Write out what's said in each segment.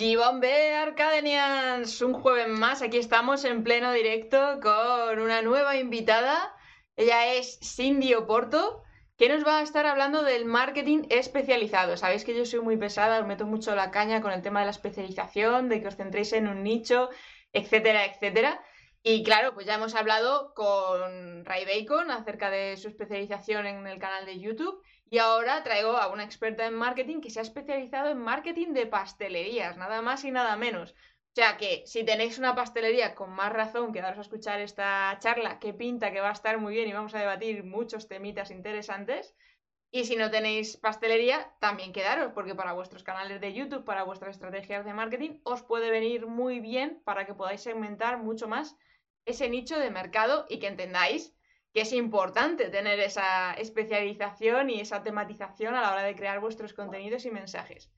G-Bombe Arcadenians, un jueves más, aquí estamos en pleno directo con una nueva invitada. Ella es Cindy Oporto, que nos va a estar hablando del marketing especializado. Sabéis que yo soy muy pesada, os meto mucho la caña con el tema de la especialización, de que os centréis en un nicho, etcétera, etcétera. Y claro, pues ya hemos hablado con Ray Bacon acerca de su especialización en el canal de YouTube y ahora traigo a una experta en marketing que se ha especializado en marketing de pastelerías, nada más y nada menos. O sea que si tenéis una pastelería, con más razón quedaros a escuchar esta charla, que pinta que va a estar muy bien y vamos a debatir muchos temitas interesantes. Y si no tenéis pastelería, también quedaros, porque para vuestros canales de YouTube, para vuestras estrategias de marketing, os puede venir muy bien para que podáis segmentar mucho más ese nicho de mercado y que entendáis que es importante tener esa especialización y esa tematización a la hora de crear vuestros contenidos y mensajes.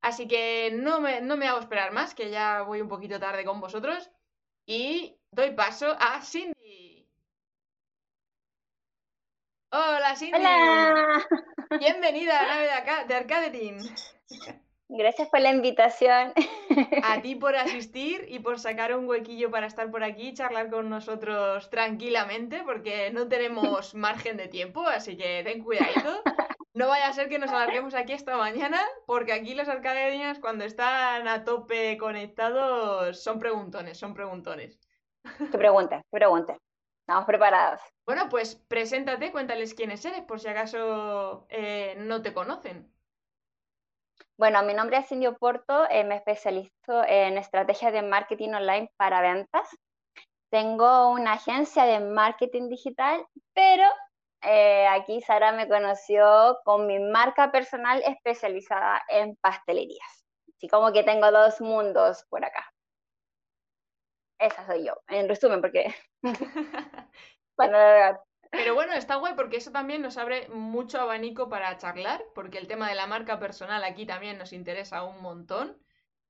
Así que no me, no me hago esperar más, que ya voy un poquito tarde con vosotros y doy paso a Cindy. Hola Cindy. Hola. Bienvenida a la nave de, acá, de Arcadetin. Gracias por la invitación. A ti por asistir y por sacar un huequillo para estar por aquí y charlar con nosotros tranquilamente, porque no tenemos margen de tiempo, así que ten cuidadito. No vaya a ser que nos alarguemos aquí esta mañana, porque aquí los arcadenias cuando están a tope conectados son preguntones, son preguntones. Que pregunte, que pregunte. Estamos preparados. Bueno, pues preséntate, cuéntales quiénes eres, por si acaso eh, no te conocen. Bueno, mi nombre es Cindy Porto, eh, me especializo en estrategias de marketing online para ventas. Tengo una agencia de marketing digital, pero eh, aquí Sara me conoció con mi marca personal especializada en pastelerías. Así como que tengo dos mundos por acá. Esa soy yo, en resumen, porque... bueno, pero bueno, está guay porque eso también nos abre mucho abanico para charlar, porque el tema de la marca personal aquí también nos interesa un montón.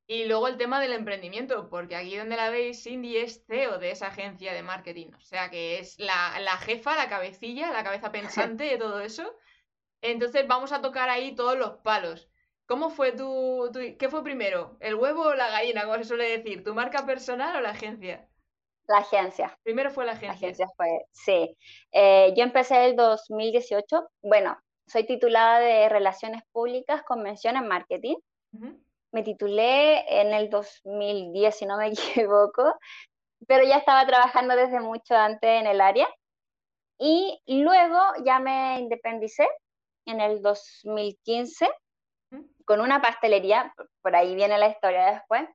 Y luego el tema del emprendimiento, porque aquí donde la veis, Cindy es CEO de esa agencia de marketing. O sea que es la, la jefa, la cabecilla, la cabeza pensante de todo eso. Entonces vamos a tocar ahí todos los palos. ¿Cómo fue tu, tu, qué fue primero? ¿El huevo o la gallina, como se suele decir? ¿Tu marca personal o la agencia? La agencia. Primero fue la agencia. La agencia fue, sí. Eh, yo empecé el 2018. Bueno, soy titulada de Relaciones Públicas con mención en marketing. Me titulé en el 2010, si no me equivoco, pero ya estaba trabajando desde mucho antes en el área. Y luego ya me independicé en el 2015 con una pastelería, por ahí viene la historia después,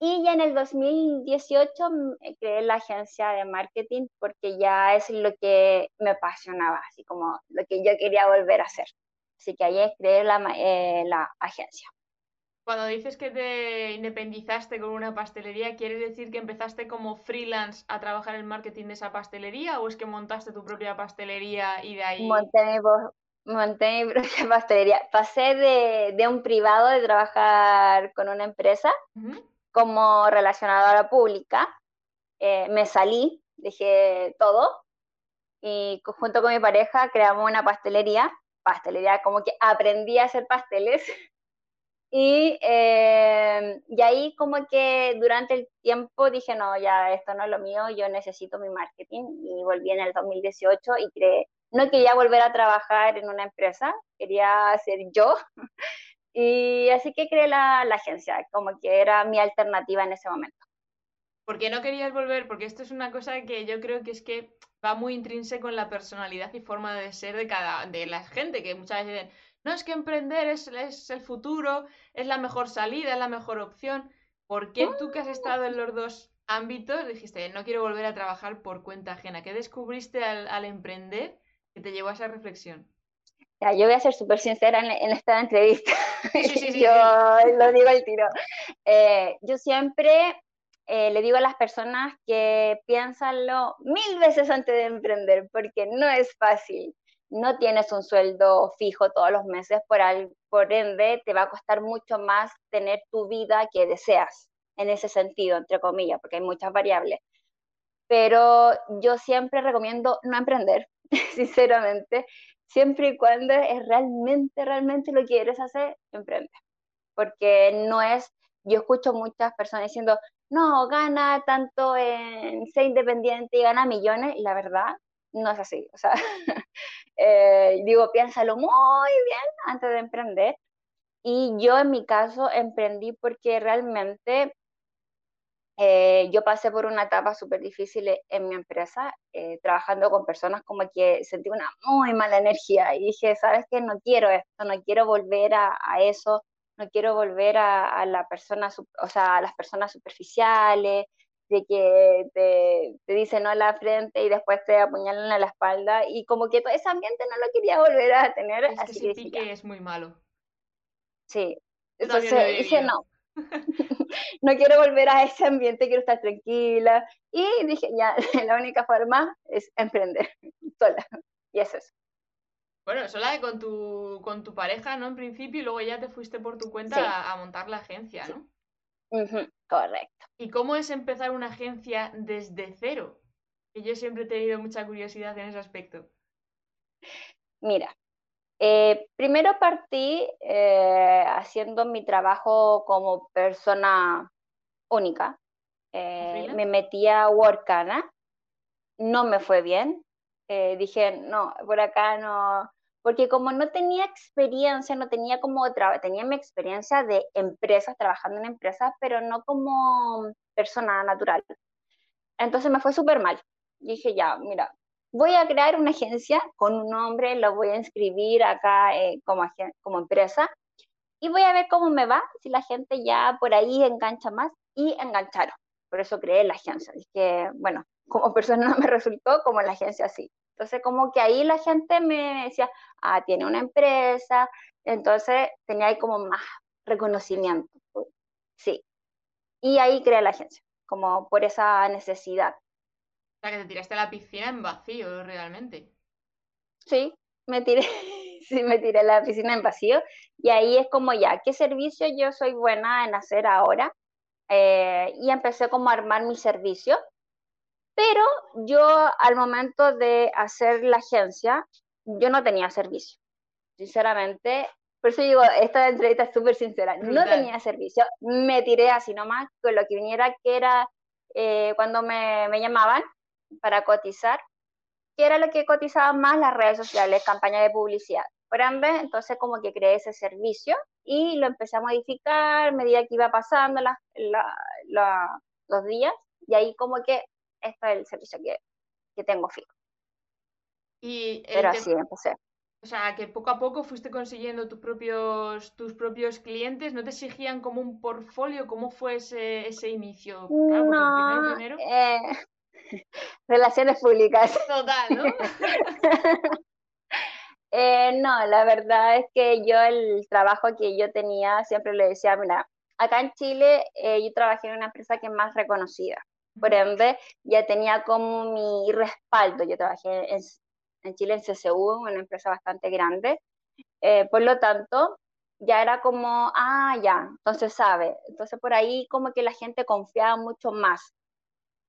y ya en el 2018 mm, eh, creé la agencia de marketing porque ya es lo que me apasionaba, así como lo que yo quería volver a hacer. Así que ahí creé la, eh, la agencia. Cuando dices que te independizaste con una pastelería, ¿quiere decir que empezaste como freelance a trabajar en marketing de esa pastelería o es que montaste tu propia pastelería y de ahí... Monté mi, monté mi propia pastelería. Pasé de, de, un privado de trabajar con una empresa como relacionadora pública. Eh, me salí, dejé todo y junto con mi pareja creamos una pastelería, pastelería como que aprendí a hacer pasteles y, eh, y ahí como que durante el tiempo dije, no, ya esto no es lo mío, yo necesito mi marketing y volví en el 2018 y creé, no quería volver a trabajar en una empresa, quería ser yo Y así que creé la, la agencia, como que era mi alternativa en ese momento. ¿Por qué no querías volver? Porque esto es una cosa que yo creo que es que va muy intrínseco en la personalidad y forma de ser de cada de la gente, que muchas veces dicen, no es que emprender es, es el futuro, es la mejor salida, es la mejor opción. ¿Por qué tú que has estado en los dos ámbitos dijiste, no quiero volver a trabajar por cuenta ajena? ¿Qué descubriste al, al emprender que te llevó a esa reflexión? Ya, yo voy a ser súper sincera en, esta entrevista. yo lo digo al tiro. Eh, yo siempre eh, le digo a las personas que piénsanlo mil veces antes de emprender, porque no es fácil. No tienes un sueldo fijo todos los meses, por, al, por ende te va a costar mucho más tener tu vida que deseas, en ese sentido, entre comillas, porque hay muchas variables. Pero yo siempre recomiendo no emprender, sinceramente, siempre y cuando es realmente, realmente lo quieres hacer, emprende. Porque no es yo escucho muchas personas diciendo, no, gana tanto en ser independiente y gana millones, y la verdad no es así. O sea, eh, digo, piénsalo muy bien antes de emprender. Y yo en mi caso emprendí porque realmente eh, yo pasé por una etapa súper difícil en mi empresa, eh, trabajando con personas como que sentí una muy mala energía y dije, ¿sabes qué? No quiero esto, no quiero volver a, eso, no quiero volver a, la persona, o sea, a las personas superficiales, de que te, te dicen no a la frente y después te apuñalan a la espalda y como que todo ese ambiente no lo quería volver a tener. Es así que, que es muy malo. Sí, entonces dije no. No quiero volver a ese ambiente, quiero estar tranquila. Y dije, ya, la única forma es emprender sola. Y eso es. Bueno, sola con tu, con tu pareja, ¿no? En principio, y luego ya te fuiste por tu cuenta a, montar la agencia, ¿no? correcto. ¿Y cómo es empezar una agencia desde cero? Que yo siempre he tenido mucha curiosidad en ese aspecto. Mira, eh, primero partí eh, haciendo mi trabajo como persona única. Eh, me metí a Workana, no me fue bien. dije, no, por acá no, porque como no tenía experiencia, no tenía como, tenía mi experiencia de empresas, trabajando en empresas, pero no como persona natural. Entonces me fue súper mal. Dije, ya, mira, voy a crear una agencia con un nombre, lo voy a inscribir acá eh, como, empresa y voy a ver cómo me va, si la gente ya por ahí engancha más y engancharon. Por eso creé la agencia. Es que, bueno, como persona no me resultó, como la agencia sí. Entonces, como que ahí la gente me decía, ah, tiene una empresa, entonces tenía ahí como más reconocimiento. Sí. Y ahí creé la agencia, como por esa necesidad. O sea, que te tiraste a la piscina en vacío, realmente. Sí, me tiré, sí, me tiré a la piscina en vacío. Y ahí es como ya, ¿qué servicio yo soy buena en hacer ahora? Eh, y empecé como a armar mi servicio. Pero yo al momento de hacer la agencia, yo no tenía servicio. Sinceramente, por eso digo, esta entrevista es súper sincera. No tenía servicio, me tiré así nomás con lo que viniera, que era eh, cuando me, me, llamaban, para cotizar, que era lo que cotizaban más las redes sociales, campaña de publicidad. Por ende, entonces como que creé ese servicio y lo empecé a modificar a medida que iba pasando los días y ahí como que este es el servicio que, que tengo fijo. Y Pero así empecé. O sea, que poco a poco fuiste consiguiendo tus propios, tus propios clientes, ¿no te exigían como un portfolio? ¿Cómo fue ese, ese inicio? no, Eh, Relaciones públicas. Total, ¿no? Eh, no, la verdad es que yo el trabajo que yo tenía, siempre le decía, mira, acá en Chile eh, yo trabajé en una empresa que es más reconocida. Por ende, ya tenía como mi respaldo. Yo trabajé en, en Chile en CCU, una empresa bastante grande. Eh, por lo tanto, ya era como, ah, ya, entonces sabe. Entonces por ahí como que la gente confiaba mucho más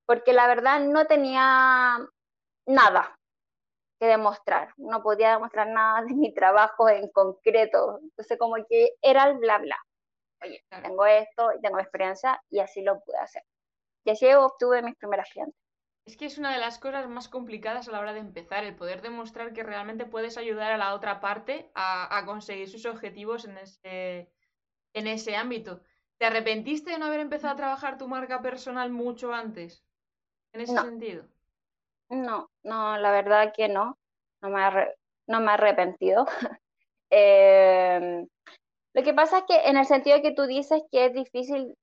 porque la verdad no tenía nada que demostrar, no podía demostrar nada de mi trabajo en concreto, entonces como que era el bla bla. Oye, tengo esto, tengo experiencia y así lo pude hacer. Y así obtuve mis primeras clientes. Es que es una de las cosas más complicadas a la hora de empezar, el poder demostrar que realmente puedes ayudar a la otra parte a, a conseguir sus objetivos en ese, en ese ámbito. ¿Te arrepentiste de no haber empezado a trabajar tu marca personal mucho antes? En ese sentido? No, no, la verdad que no. No me, no me he arrepentido. Em, lo que pasa es que en el sentido que tú dices que es difícil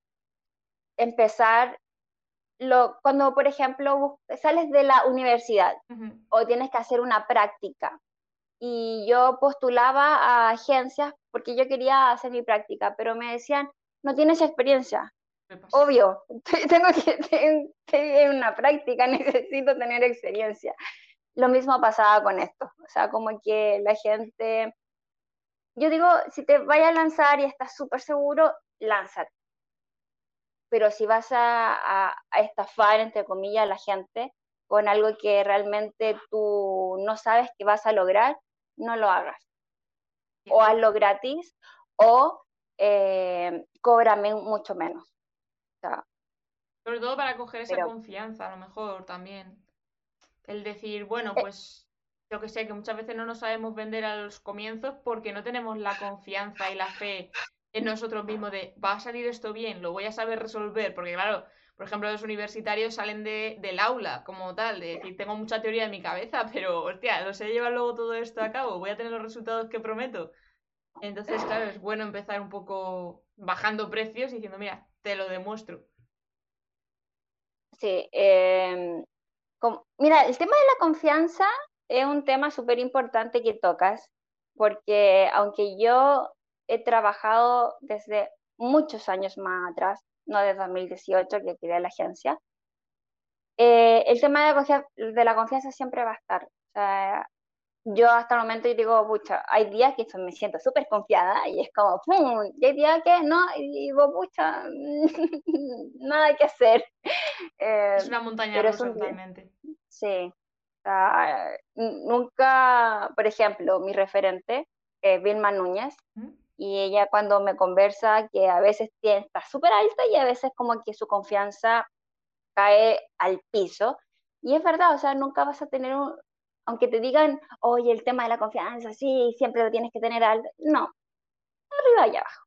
empezar lo, cuando, por ejemplo, sales de la universidad o tienes que hacer una práctica. Y yo postulaba a agencias porque yo quería hacer mi práctica, pero me decían, no tienes experiencia. Obvio, tengo que tener una práctica, necesito tener experiencia. Lo mismo pasaba con esto, o sea, como que la gente, yo digo, si te vayas a lanzar y estás súper seguro, lánzate. Pero si vas a, a, estafar, entre comillas, a la gente con algo que realmente tú no sabes que vas a lograr, no lo hagas. O hazlo gratis, o eh, cóbrame mucho menos. Sobre todo para coger esa confianza, a lo mejor también. El decir, bueno, eh. pues yo que sé, que muchas veces no nos sabemos vender a los comienzos porque no tenemos la confianza y la fe en nosotros mismos de va a salir esto bien, lo voy a saber resolver, porque claro, por ejemplo, los universitarios salen de, del aula como tal, de decir, tengo mucha teoría en mi cabeza, pero hostia, no sé llevar luego todo esto a cabo, voy a tener los resultados que prometo. Entonces, claro, es bueno empezar un poco bajando precios y diciendo, mira, te lo demuestro. Sí, em, mira, el tema de la confianza es un tema súper importante que tocas, porque aunque yo he trabajado desde muchos años más atrás, no desde 2018 que creé la agencia, eh, el tema de de la confianza siempre va a estar. O sea, yo hasta el momento digo, pucha, hay días que me siento súper confiada y es como, ¡pum! Y hay días que no, y digo, pucha, nada que hacer. es una montaña rusa totalmente. Sí. nunca, por ejemplo, mi referente, es Vilma Núñez, y ella cuando me conversa que a veces está súper alta y a veces como que su confianza cae al piso. Y es verdad, o sea, nunca vas a tener un, aunque te digan, oye, el tema de la confianza, sí, siempre lo tienes que tener alto. No, arriba y abajo.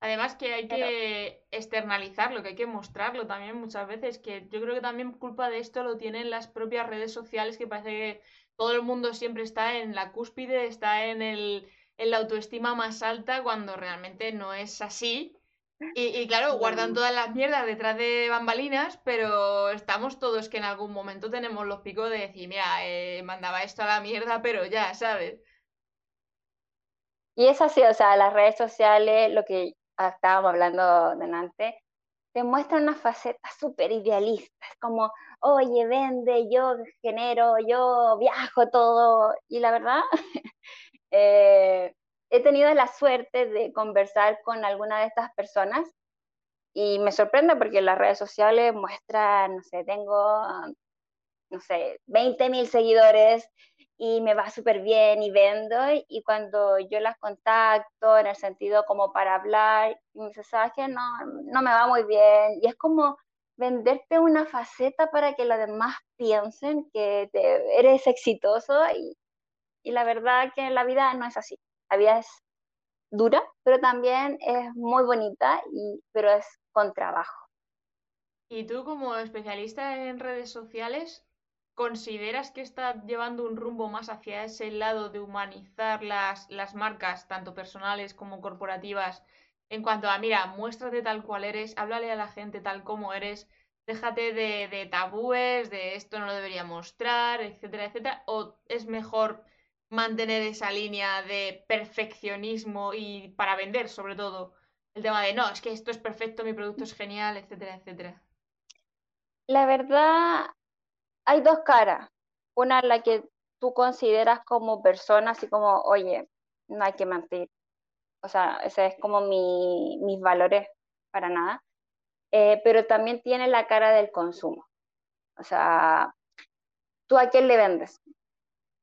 Además que hay que externalizarlo, que hay que mostrarlo también muchas veces, que yo creo que también culpa de esto lo tienen las propias redes sociales, que parece que todo el mundo siempre está en la cúspide, está en, el, en la autoestima más alta, cuando realmente no es así. Y, claro, guardan todas las mierdas detrás de bambalinas, pero estamos todos que en algún momento tenemos los picos de decir, mira, eh, mandaba esto a la mierda, pero ya, ¿sabes? Y es así, o sea, las redes sociales, lo que estábamos hablando delante, te muestran una faceta súper idealista, es como, oye, vende, yo genero, yo viajo todo, y la verdad, eh, he tenido la suerte de conversar con alguna de estas personas y me sorprende porque las redes sociales muestran, no sé, tengo, no sé, 20 mil seguidores y me va súper bien y vendo y cuando yo las contacto en el sentido como para hablar y me ¿sabes qué? No, no me va muy bien y es como venderte una faceta para que los demás piensen que eres exitoso y, y la verdad que la vida no es así. La vida es dura, pero también es muy bonita, y, pero es con trabajo. ¿Y tú como especialista en redes sociales, consideras que está llevando un rumbo más hacia ese lado de humanizar las, las marcas, tanto personales como corporativas, en cuanto a, mira, muéstrate tal cual eres, háblale a la gente tal como eres, déjate de, de tabúes, de esto no lo debería mostrar, etcétera, etcétera, o es mejor mantener esa línea de perfeccionismo y para vender sobre todo el tema de no, es que esto es perfecto, mi producto es genial, etcétera, etcétera? La verdad, hay dos caras. Una la que tú consideras como persona, así como, oye, no hay que mentir. O sea, ese es como mi, mis valores para nada. Eh, pero también tiene la cara del consumo. O sea, ¿tú a quién le vendes?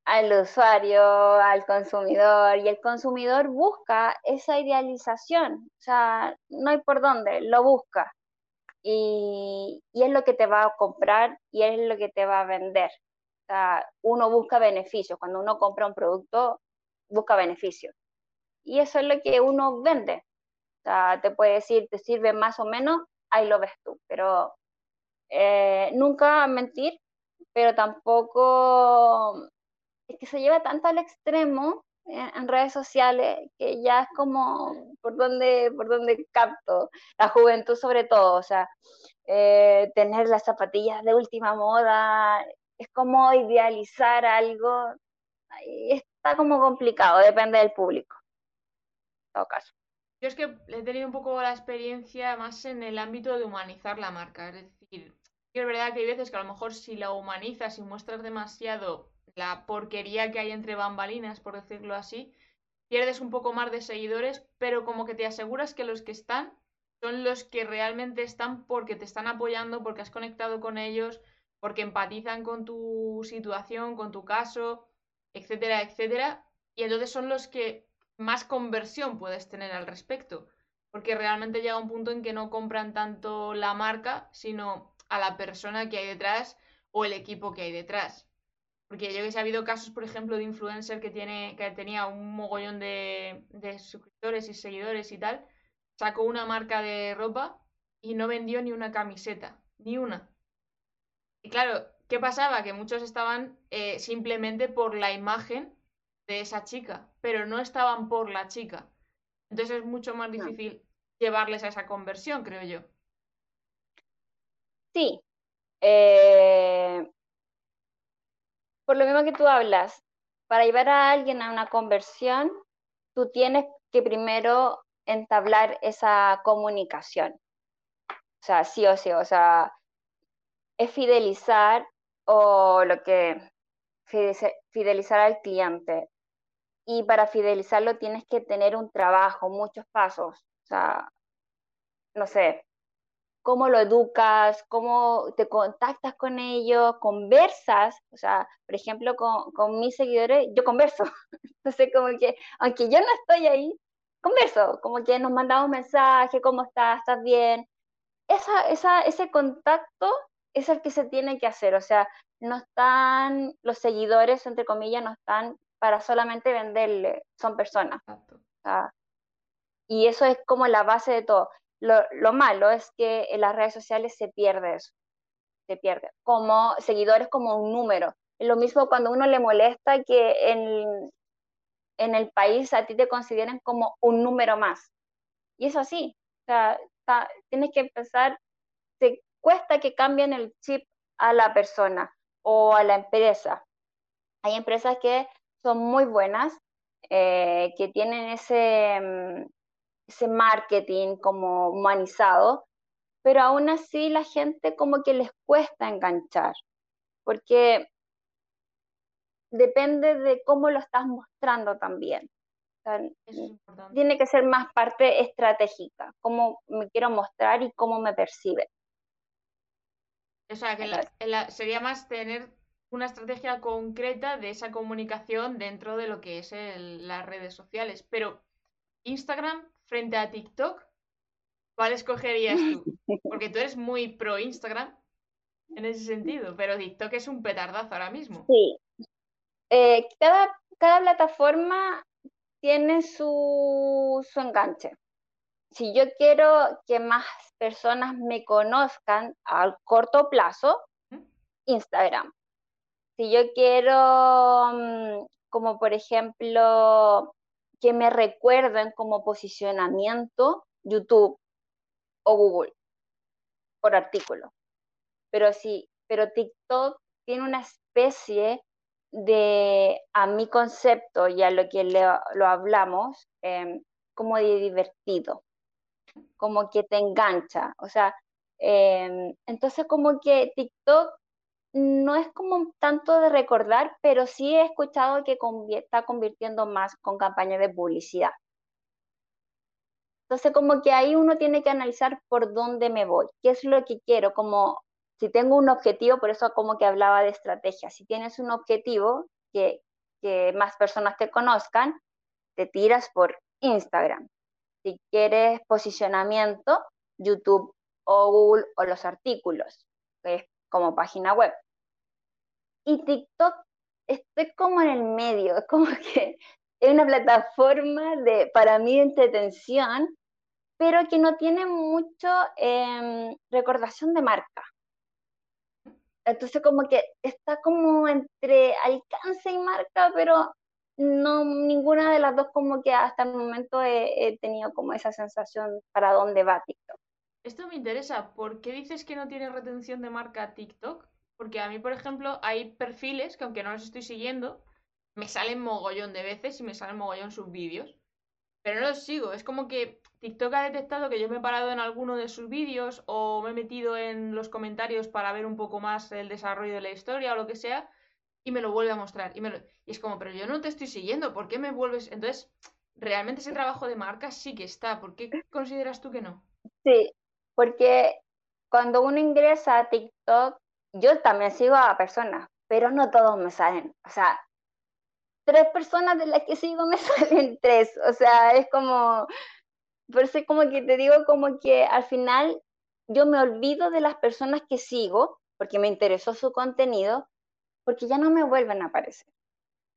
Al usuario, al consumidor, y el consumidor busca esa idealización, o sea, no hay por dónde, lo busca. Y, es lo que te va a comprar y es lo que te va a vender. O sea, uno busca beneficios, cuando uno compra un producto, busca beneficios. Y eso es lo que uno vende. O sea, te puede decir, te sirve más o menos, ahí lo ves tú, pero eh, nunca mentir, pero tampoco es que se lleva tanto al extremo en, redes sociales que ya es como por donde, por donde capto, la juventud sobre todo, o sea, eh, tener las zapatillas de última moda, es como idealizar algo, está como complicado, depende del público, en todo caso. Yo es que he tenido un poco la experiencia más en el ámbito de humanizar la marca, es decir, es verdad que hay veces que a lo mejor si la humanizas y muestras demasiado la porquería que hay entre bambalinas, por decirlo así, pierdes un poco más de seguidores, pero como que te aseguras que los que están son los que realmente están porque te están apoyando, porque has conectado con ellos, porque empatizan con tu situación, con tu caso, etcétera, etcétera. Y entonces son los que más conversión puedes tener al respecto. Porque realmente llega un punto en que no compran tanto la marca, sino a la persona que hay detrás o el equipo que hay detrás. Porque yo que sé, ha habido casos, por ejemplo, de influencer que, tiene, que tenía un mogollón de, de suscriptores y seguidores y tal, sacó una marca de ropa y no vendió ni una camiseta, ni una. Y claro, ¿qué pasaba? Que muchos estaban eh, simplemente por la imagen de esa chica, pero no estaban por la chica. Entonces es mucho más difícil llevarles a esa conversión, creo yo. Sí. Eh, por lo mismo que tú hablas, para llevar a alguien a una conversión, tú tienes que primero entablar esa comunicación. O sea, sí o sí, o sea, es fidelizar o lo que fidelizar al cliente. Y para fidelizarlo tienes que tener un trabajo, muchos pasos. O sea, no sé, cómo lo educas, cómo te contactas con ellos, conversas. O sea, por ejemplo, con, con mis seguidores, yo converso. Entonces, como que, aunque yo no estoy ahí, converso. Como que nos mandamos mensajes, ¿cómo estás? ¿Estás bien? Esa, esa, ese contacto es el que se tiene que hacer. O sea, no están, los seguidores, entre comillas, no están para solamente venderle, son personas. y eso es como la base de todo. Lo, malo es que en las redes sociales se pierde eso, se pierde. Como seguidores, como un número. Lo mismo cuando uno le molesta que en, en el país a ti te consideren como un número más. Y es así. O sea, tienes que empezar, te cuesta que cambien el chip a la persona o a la empresa. Hay empresas que son muy buenas, eh, que tienen ese, mm, ese marketing como humanizado, pero aún así la gente como que les cuesta enganchar, porque depende de cómo lo estás mostrando también. tiene que ser más parte estratégica, cómo me quiero mostrar y cómo me percibe. O sea, que sería más tener una estrategia concreta de esa comunicación dentro de lo que es las redes sociales. Pero Instagram frente a TikTok, ¿cuál escogerías tú? Porque tú eres muy pro Instagram en ese sentido, pero TikTok es un petardazo ahora mismo. Sí. Eh, cada, cada plataforma tiene su, su enganche. Si yo quiero que más personas me conozcan a corto plazo, Instagram si yo quiero, mm, como por ejemplo, que me recuerden como posicionamiento, YouTube o Google por artículo. Pero sí, pero TikTok tiene una especie de, a mi concepto y a lo que lo hablamos, em, como de divertido, como que te engancha. O sea, em, entonces como que TikTok no es como tanto de recordar, pero sí he escuchado que está convirtiendo más con campañas de publicidad. Entonces, como que ahí uno tiene que analizar por dónde me voy, qué es lo que quiero, como si tengo un objetivo, por eso como que hablaba de estrategia, si tienes un objetivo que, que más personas te conozcan, te tiras por Instagram. Si quieres posicionamiento, YouTube o Google o los artículos, que como página web. Y TikTok estoy como en el medio, es como que es una plataforma de, para mí, de entretención, pero que no tiene mucho em, recordación de marca. Entonces como que está como entre alcance y marca, pero no ninguna de las dos como que hasta el momento he, he tenido como esa sensación para dónde va TikTok. Esto me interesa. ¿Por qué dices que no tiene retención de marca TikTok? Porque a mí, por ejemplo, hay perfiles que aunque no los estoy siguiendo, me salen mogollón de veces y me salen mogollón sus vídeos. Pero no los sigo. Es como que TikTok ha detectado que yo me he parado en alguno de sus vídeos o me he metido en los comentarios para ver un poco más el desarrollo de la historia o lo que sea y me lo vuelve a mostrar. Y, me y es como, pero yo no te estoy siguiendo, ¿por qué me vuelves? Entonces, realmente ese trabajo de marca sí que está. ¿Por qué consideras tú que no? Sí, porque cuando uno ingresa a TikTok yo también sigo a personas, pero no todos me salen. O sea, tres personas de las que sigo me salen tres. O sea, es como, por eso es como que te digo como que al final yo me olvido de las personas que sigo porque me interesó su contenido, porque ya no me vuelven a aparecer.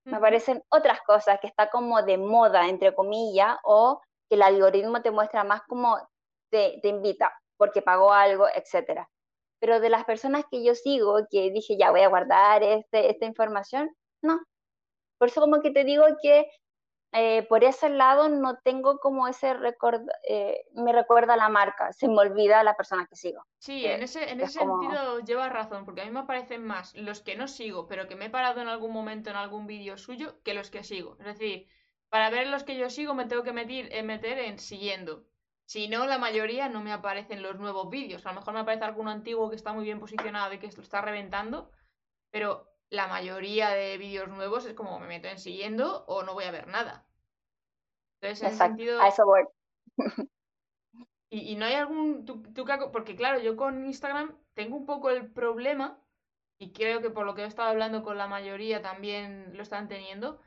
Me aparecen otras cosas que está como de moda, entre comillas, o que el algoritmo te muestra más como te, te invita porque pagó algo, etcétera. Pero de las personas que yo sigo, que dije, ya voy a guardar este, esta información, no. Por eso como que te digo que eh, por ese lado no tengo como ese recuerdo, eh, me recuerda la marca, se me olvida la persona que sigo. Sí, en ese, en ese sentido llevas razón, porque a mí me aparecen más los que no sigo, pero que me he parado en algún momento en algún vídeo suyo, que los que sigo. Es decir, para ver los que yo sigo me tengo que meter, eh, meter en siguiendo. Si no, la mayoría no me aparecen los nuevos vídeos. A lo mejor me aparece alguno antiguo que está muy bien posicionado y que lo está reventando, pero la mayoría de vídeos nuevos es como me meto en siguiendo o no voy a ver nada. Entonces, en sentido... a eso voy. y, y, no hay algún... Tú, tú, porque claro, yo con Instagram tengo un poco el problema, y creo que por lo que he estado hablando con la mayoría también lo están teniendo,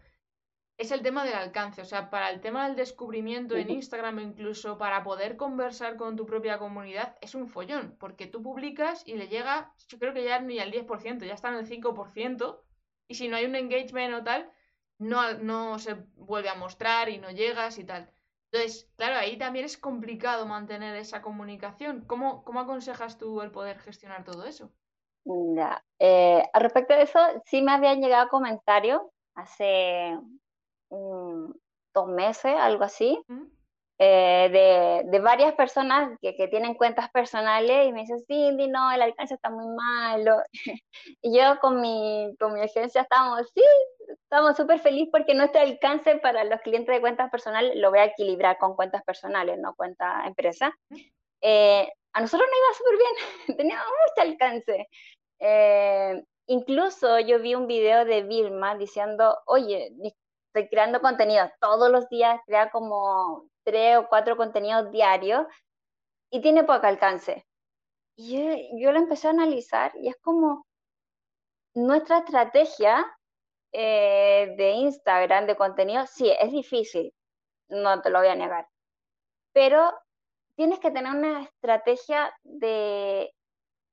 es el tema del alcance. O sea, para el tema del descubrimiento en Instagram o incluso para poder conversar con tu propia comunidad, es un follón, porque tú publicas y le llega, yo creo que ya ni al 10%, ya está en el 5%, y si no hay un engagement o tal, no, no se vuelve a mostrar y no llegas y tal. Entonces, claro, ahí también es complicado mantener esa comunicación. ¿Cómo, cómo aconsejas tú el poder gestionar todo eso? Ya. Eh, respecto a eso, sí me habían llegado comentarios hace dos meses, algo así, eh, de, de, varias personas que, que, tienen cuentas personales y me dicen, Cindy, no, el alcance está muy malo. y yo con mi, con mi agencia estamos, sí, estamos súper felices porque nuestro alcance para los clientes de cuentas personales lo voy a equilibrar con cuentas personales, no cuentas empresa. Eh, a nosotros nos iba súper bien, teníamos mucho alcance. Eh, incluso yo vi un video de Vilma diciendo, oye, estoy creando contenido todos los días, crea como tres o cuatro contenidos diarios y tiene poco alcance. Y yo, yo lo empecé a analizar y es como nuestra estrategia eh, de Instagram, de contenido, sí, es difícil, no te lo voy a negar, pero tienes que tener una estrategia de,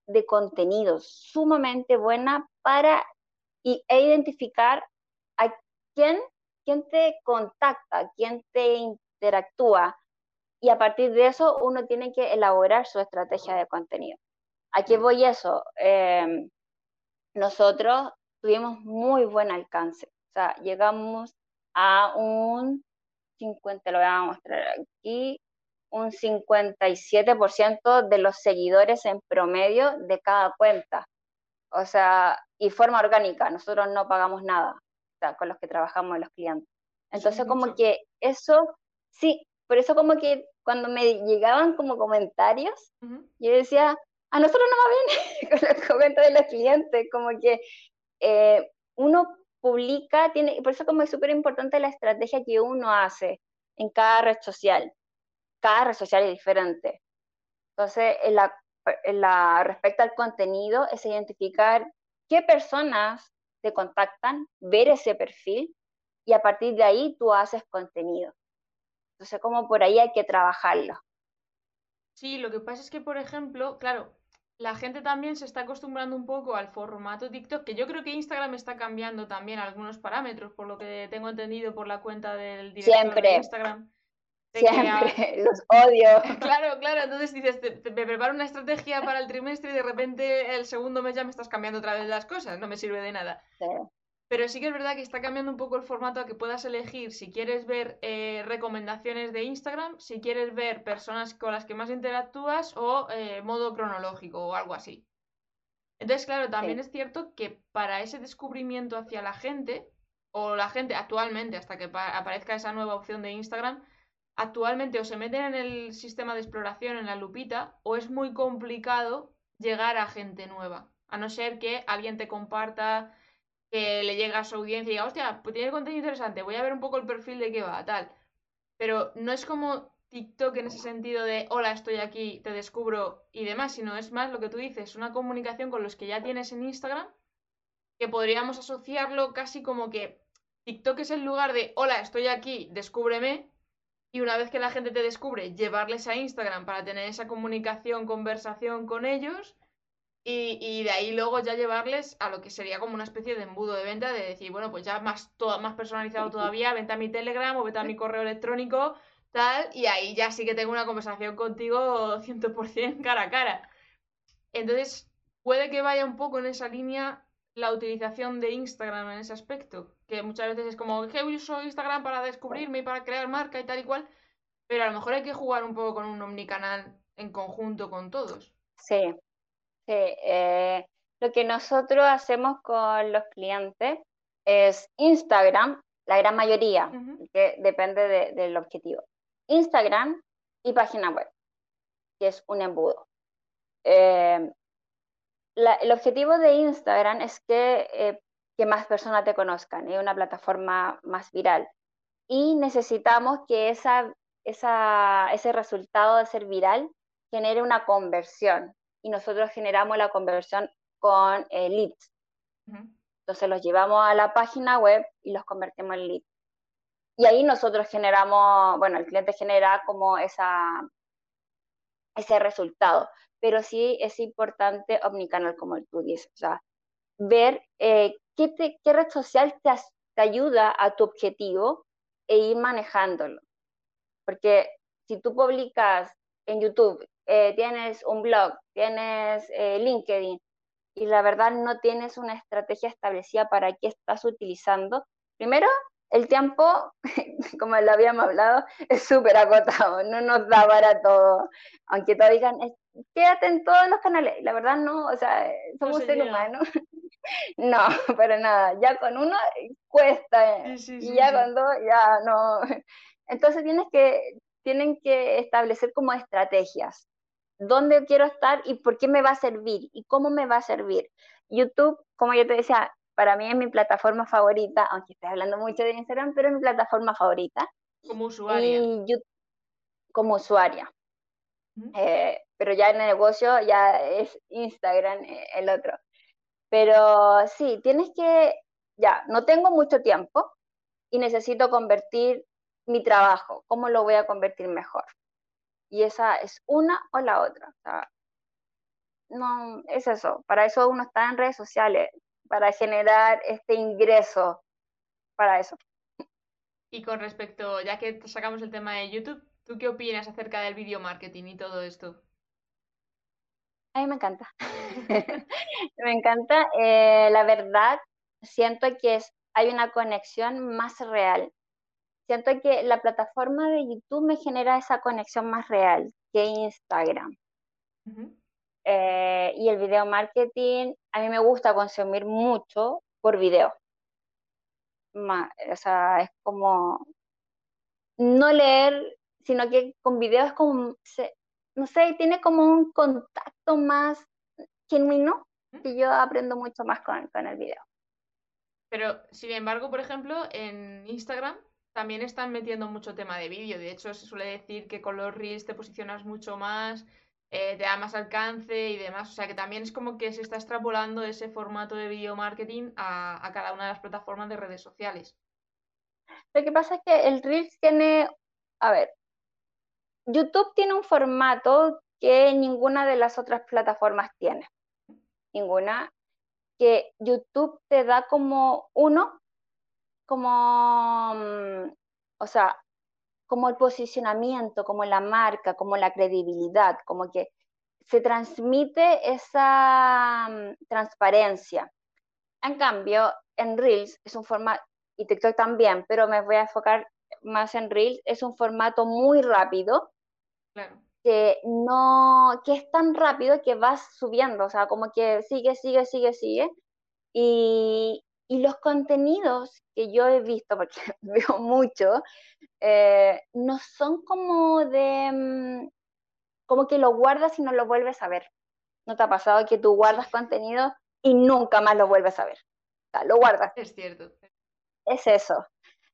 de contenido sumamente buena para e identificar a quién quién te contacta, quién te interactúa. Y a partir de eso uno tiene que elaborar su estrategia de contenido. ¿A qué voy eso? Em, nosotros tuvimos muy buen alcance. O sea, llegamos a un 50, lo voy a mostrar aquí, un 57% de los seguidores en promedio de cada cuenta. O sea, y forma orgánica, nosotros no pagamos nada con los que trabajamos los clientes. Entonces, como que eso, sí, por eso como que cuando me llegaban como comentarios, yo decía, a nosotros no va bien con los comentarios de los clientes, como que eh, uno publica, tiene, por eso como es súper importante la estrategia que uno hace en cada red social. Cada red social es diferente. Entonces, en la, en la, respecto al contenido, es identificar qué personas te contactan, ver ese perfil y a partir de ahí tú haces contenido. Entonces, como por ahí hay que trabajarlo. Sí, lo que pasa es que, por ejemplo, claro, la gente también se está acostumbrando un poco al formato TikTok, que yo creo que Instagram está cambiando también algunos parámetros, por lo que tengo entendido por la cuenta del director de Instagram. Siempre, los odio. Claro, claro, entonces dices, te, me preparo una estrategia para el trimestre y de repente el segundo mes ya me estás cambiando otra vez las cosas, no me sirve de nada. Pero sí que es verdad que está cambiando un poco el formato a que puedas elegir si quieres ver eh, recomendaciones de Instagram, si quieres ver personas con las que más interactúas o eh, modo cronológico o algo así. Entonces, claro, también es cierto que para ese descubrimiento hacia la gente, o la gente actualmente, hasta que aparezca esa nueva opción de Instagram, actualmente o se meten en el sistema de exploración, en la lupita, o es muy complicado llegar a gente nueva. A no ser que alguien te comparta, que le llegue a su audiencia y diga, hostia, pues tiene contenido interesante, voy a ver un poco el perfil de qué va, tal. Pero no es como TikTok en ese sentido de, hola, estoy aquí, te descubro y demás, sino es más lo que tú dices, una comunicación con los que ya tienes en Instagram, que podríamos asociarlo casi como que TikTok es el lugar de, hola, estoy aquí, descúbreme. Y una vez que la gente te descubre, llevarles a Instagram para tener esa comunicación, conversación con ellos. Y, de ahí luego ya llevarles a lo que sería como una especie de embudo de venta, de decir, bueno, pues ya más, todo, más personalizado todavía, vente a mi Telegram o vete a mi correo electrónico, tal, y ahí ya sí que tengo una conversación contigo 100% cara a cara. Entonces, puede que vaya un poco en esa línea la utilización de Instagram en ese aspecto, que muchas veces es como que uso Instagram para descubrirme y para crear marca y tal y cual, pero a lo mejor hay que jugar un poco con un omnicanal en conjunto con todos. Sí, sí. Eh, lo que nosotros hacemos con los clientes es Instagram, la gran mayoría, que depende del objetivo. Instagram y página web, que es un embudo. Eh, el objetivo de Instagram es que, eh, que más personas te conozcan, es una plataforma más viral. Y necesitamos que esa, esa, ese resultado de ser viral genere una conversión. Y nosotros generamos la conversión con eh, leads. Entonces los llevamos a la página web y los convertimos en leads. Y ahí nosotros generamos, bueno, el cliente genera como esa, ese resultado pero sí es importante omnicanal, como tú dices, o sea, ver eh, qué, qué, red social te, te, ayuda a tu objetivo e ir manejándolo. Porque si tú publicas en YouTube, eh, tienes un blog, tienes eh, LinkedIn, y la verdad no tienes una estrategia establecida para qué estás utilizando, primero el tiempo, como lo habíamos hablado, es súper acotado, no nos da para todo. Aunque todos digan, quédate en todos los canales. La verdad no, o sea, somos seres humanos. no, para nada. Ya con uno cuesta, y ya con dos ya no. Entonces tienes que, tienen que establecer como estrategias. ¿Dónde quiero estar y por qué me va a servir? ¿Y cómo me va a servir? YouTube, como yo te decía, para mí es mi plataforma favorita, aunque esté hablando mucho de Instagram, pero es mi plataforma favorita. Como usuaria. como usuaria. Eh, pero ya en el negocio ya es Instagram eh, el otro. Pero sí, tienes que, ya, no tengo mucho tiempo y necesito convertir mi trabajo. ¿Cómo lo voy a convertir mejor? Y esa es una o la otra. no, es eso. Para eso uno está en redes sociales para generar este ingreso para eso. Y con respecto, ya que sacamos el tema de YouTube, ¿tú qué opinas acerca del video marketing y todo esto? A mí me encanta. me encanta. Eh, la verdad, siento que es, hay una conexión más real. Siento que la plataforma de YouTube me genera esa conexión más real que Instagram. Eh, y el video marketing, a mí me gusta consumir mucho por video. o sea, es como no leer, sino que con video es como, no sé, tiene como un contacto más genuino y yo aprendo mucho más con, con el video. Pero, sin embargo, por ejemplo, en Instagram también están metiendo mucho tema de vídeo. De hecho, se suele decir que con los reels te posicionas mucho más, eh, te da más alcance y demás. O sea que también es como que se está extrapolando ese formato de video marketing a, cada una de las plataformas de redes sociales. Lo que pasa es que el Reels tiene, a ver, YouTube tiene un formato que ninguna de las otras plataformas tiene. Ninguna. Que YouTube te da como uno, como, mm, o sea, como el posicionamiento, como la marca, como la credibilidad, como que se transmite esa mm, transparencia. En cambio, en Reels es un formato, y TikTok también, pero me voy a enfocar más en Reels, es un formato muy rápido, que no, que es tan rápido que vas subiendo, o sea, como que sigue, sigue, sigue, sigue, y, y los contenidos que yo he visto, porque veo mucho, eh, no son como de, mm, como que lo guardas y no lo vuelves a ver. ¿No te ha pasado que tú guardas contenido y nunca más lo vuelves a ver? O sea, lo guardas. Es cierto. Es eso.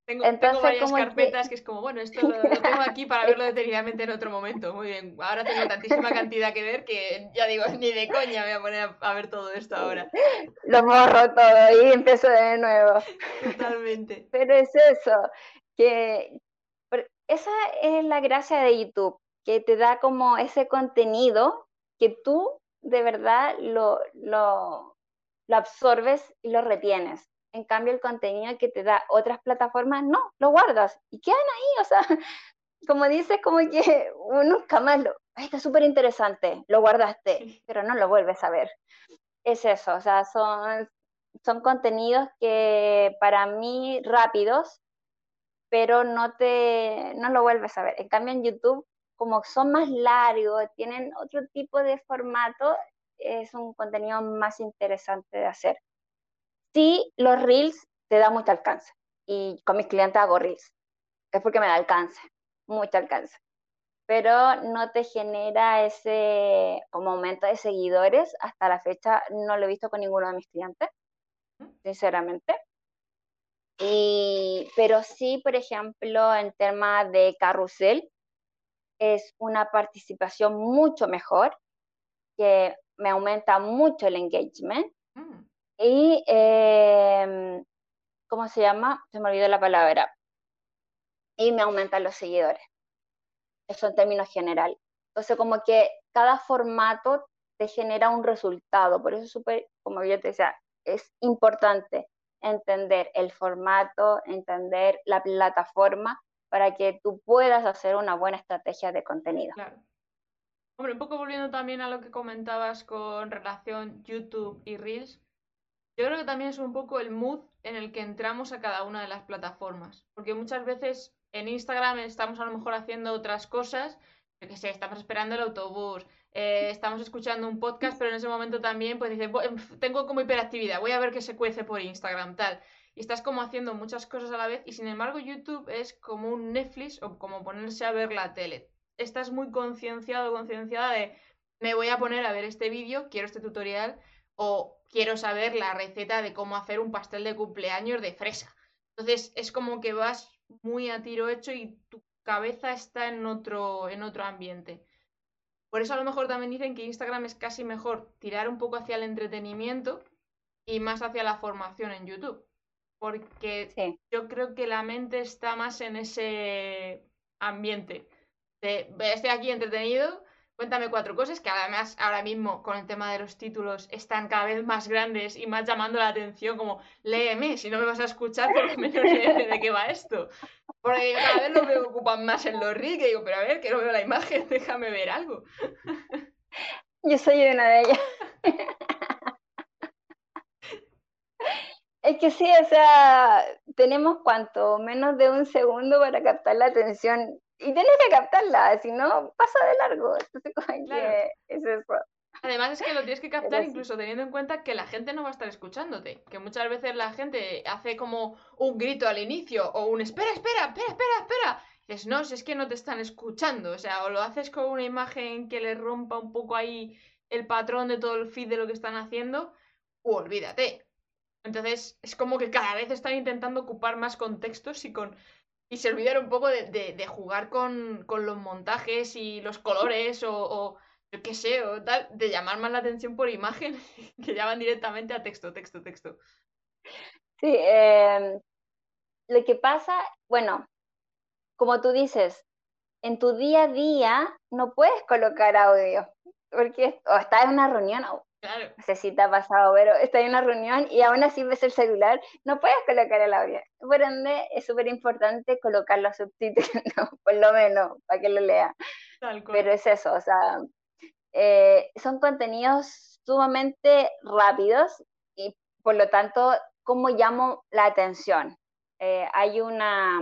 Tengo, Entonces, varias carpetas que... es como, bueno, esto lo, tengo aquí para verlo detenidamente en otro momento. Muy bien, ahora tengo tantísima cantidad que ver que ya digo, ni de coña me voy a poner a, ver todo esto ahora. Lo borro todo y empiezo de nuevo. Totalmente. Pero es eso, que esa es la gracia de YouTube, que te da como ese contenido que tú de verdad lo, lo, lo absorbes y lo retienes. En cambio, el contenido que te da otras plataformas, no, lo guardas y quedan ahí. O sea, como dices, como que nunca más lo. está súper interesante, lo guardaste, pero no lo vuelves a ver. Es eso, o sea, son, son contenidos que para mí rápidos, pero no te no lo vuelves a ver. En cambio, en YouTube, como son más largos, tienen otro tipo de formato, es un contenido más interesante de hacer. Sí, los reels te dan mucho alcance. Y con mis clientes hago reels. Es porque me da alcance, mucho alcance. Pero no te genera ese como aumento de seguidores. Hasta la fecha no lo he visto con ninguno de mis clientes, sinceramente. Y, pero sí, por ejemplo, en tema de carrusel, es una participación mucho mejor, que me aumenta mucho el engagement. Mm. Y, em, ¿cómo se llama? Se me olvidó la palabra. Y me aumentan los seguidores. Eso en términos generales. Entonces, como que cada formato te genera un resultado. Por eso, súper, como yo te decía, es importante entender el formato, entender la plataforma para que tú puedas hacer una buena estrategia de contenido. Claro. Hombre, un poco volviendo también a lo que comentabas con relación YouTube y Reels, yo creo que también es un poco el mood en el que entramos a cada una de las plataformas. Porque muchas veces en Instagram estamos a lo mejor haciendo otras cosas, yo que sé, estamos esperando el autobús, eh, estamos escuchando un podcast, pero en ese momento también pues dices, em, tengo como hiperactividad, voy a ver qué se cuece por Instagram, tal. Y estás como haciendo muchas cosas a la vez y sin embargo YouTube es como un Netflix o como ponerse a ver la tele. Estás muy concienciado, concienciada de, me voy a poner a ver este vídeo, quiero este tutorial o quiero saber la receta de cómo hacer un pastel de cumpleaños de fresa. Entonces es como que vas muy a tiro hecho y tu cabeza está en otro, en otro ambiente. Por eso a lo mejor también dicen que Instagram es casi mejor tirar un poco hacia el entretenimiento y más hacia la formación en YouTube. Porque yo creo que la mente está más en ese ambiente. De, estoy aquí entretenido, Cuéntame cuatro cosas que además ahora mismo con el tema de los títulos están cada vez más grandes y más llamando la atención, como léeme, si no me vas a escuchar por lo menos léeme de qué va esto. Porque cada vez lo me ocupan más en los RIC y digo, pero a ver, que no veo la imagen, déjame ver algo. Yo soy una de ellas. Es que sí, o sea, tenemos cuanto menos de un segundo para captar la atención y tienes que captarla, si no, pasa de largo. es eso. Además es que lo tienes que captar incluso teniendo en cuenta que la gente no va a estar escuchándote, que muchas veces la gente hace como un grito al inicio o un espera, espera, espera, espera, espera. Y dices, no, si es que no te están escuchando, o sea, o lo haces con una imagen que le rompa un poco ahí el patrón de todo el feed de lo que están haciendo, o olvídate. Entonces es como que cada vez están intentando ocupar más contextos y con y se olvidaron un poco de, jugar con, los montajes y los colores o, yo qué sé, o tal, de llamar más la atención por imagen que ya directamente a texto, texto, texto. Sí, em, lo que pasa, bueno, como tú dices, en tu día a día no puedes colocar audio, porque o estás en una reunión Claro. No sé si te ha pasado, pero estoy en una reunión y aún así ves el celular, no puedes colocar el audio. Por ende, es súper importante colocar los subtítulos, por lo menos, para que lo lea. Pero es eso, o sea, eh, son contenidos sumamente rápidos y por lo tanto, ¿cómo llamo la atención? Eh, hay una,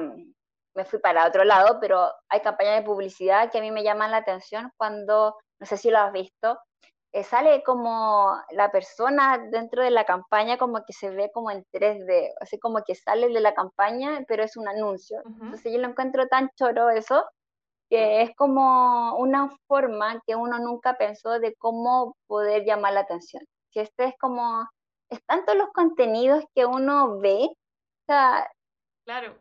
me fui para otro lado, pero hay campañas de publicidad que a mí me llaman la atención cuando, no sé si lo has visto, eh, sale como la persona dentro de la campaña como que se ve como en 3D, así como que sale de la campaña, pero es un anuncio. Entonces yo lo encuentro tan choro eso, que es como una forma que uno nunca pensó de cómo poder llamar la atención. Que este es como, es tanto los contenidos que uno ve, o sea, claro.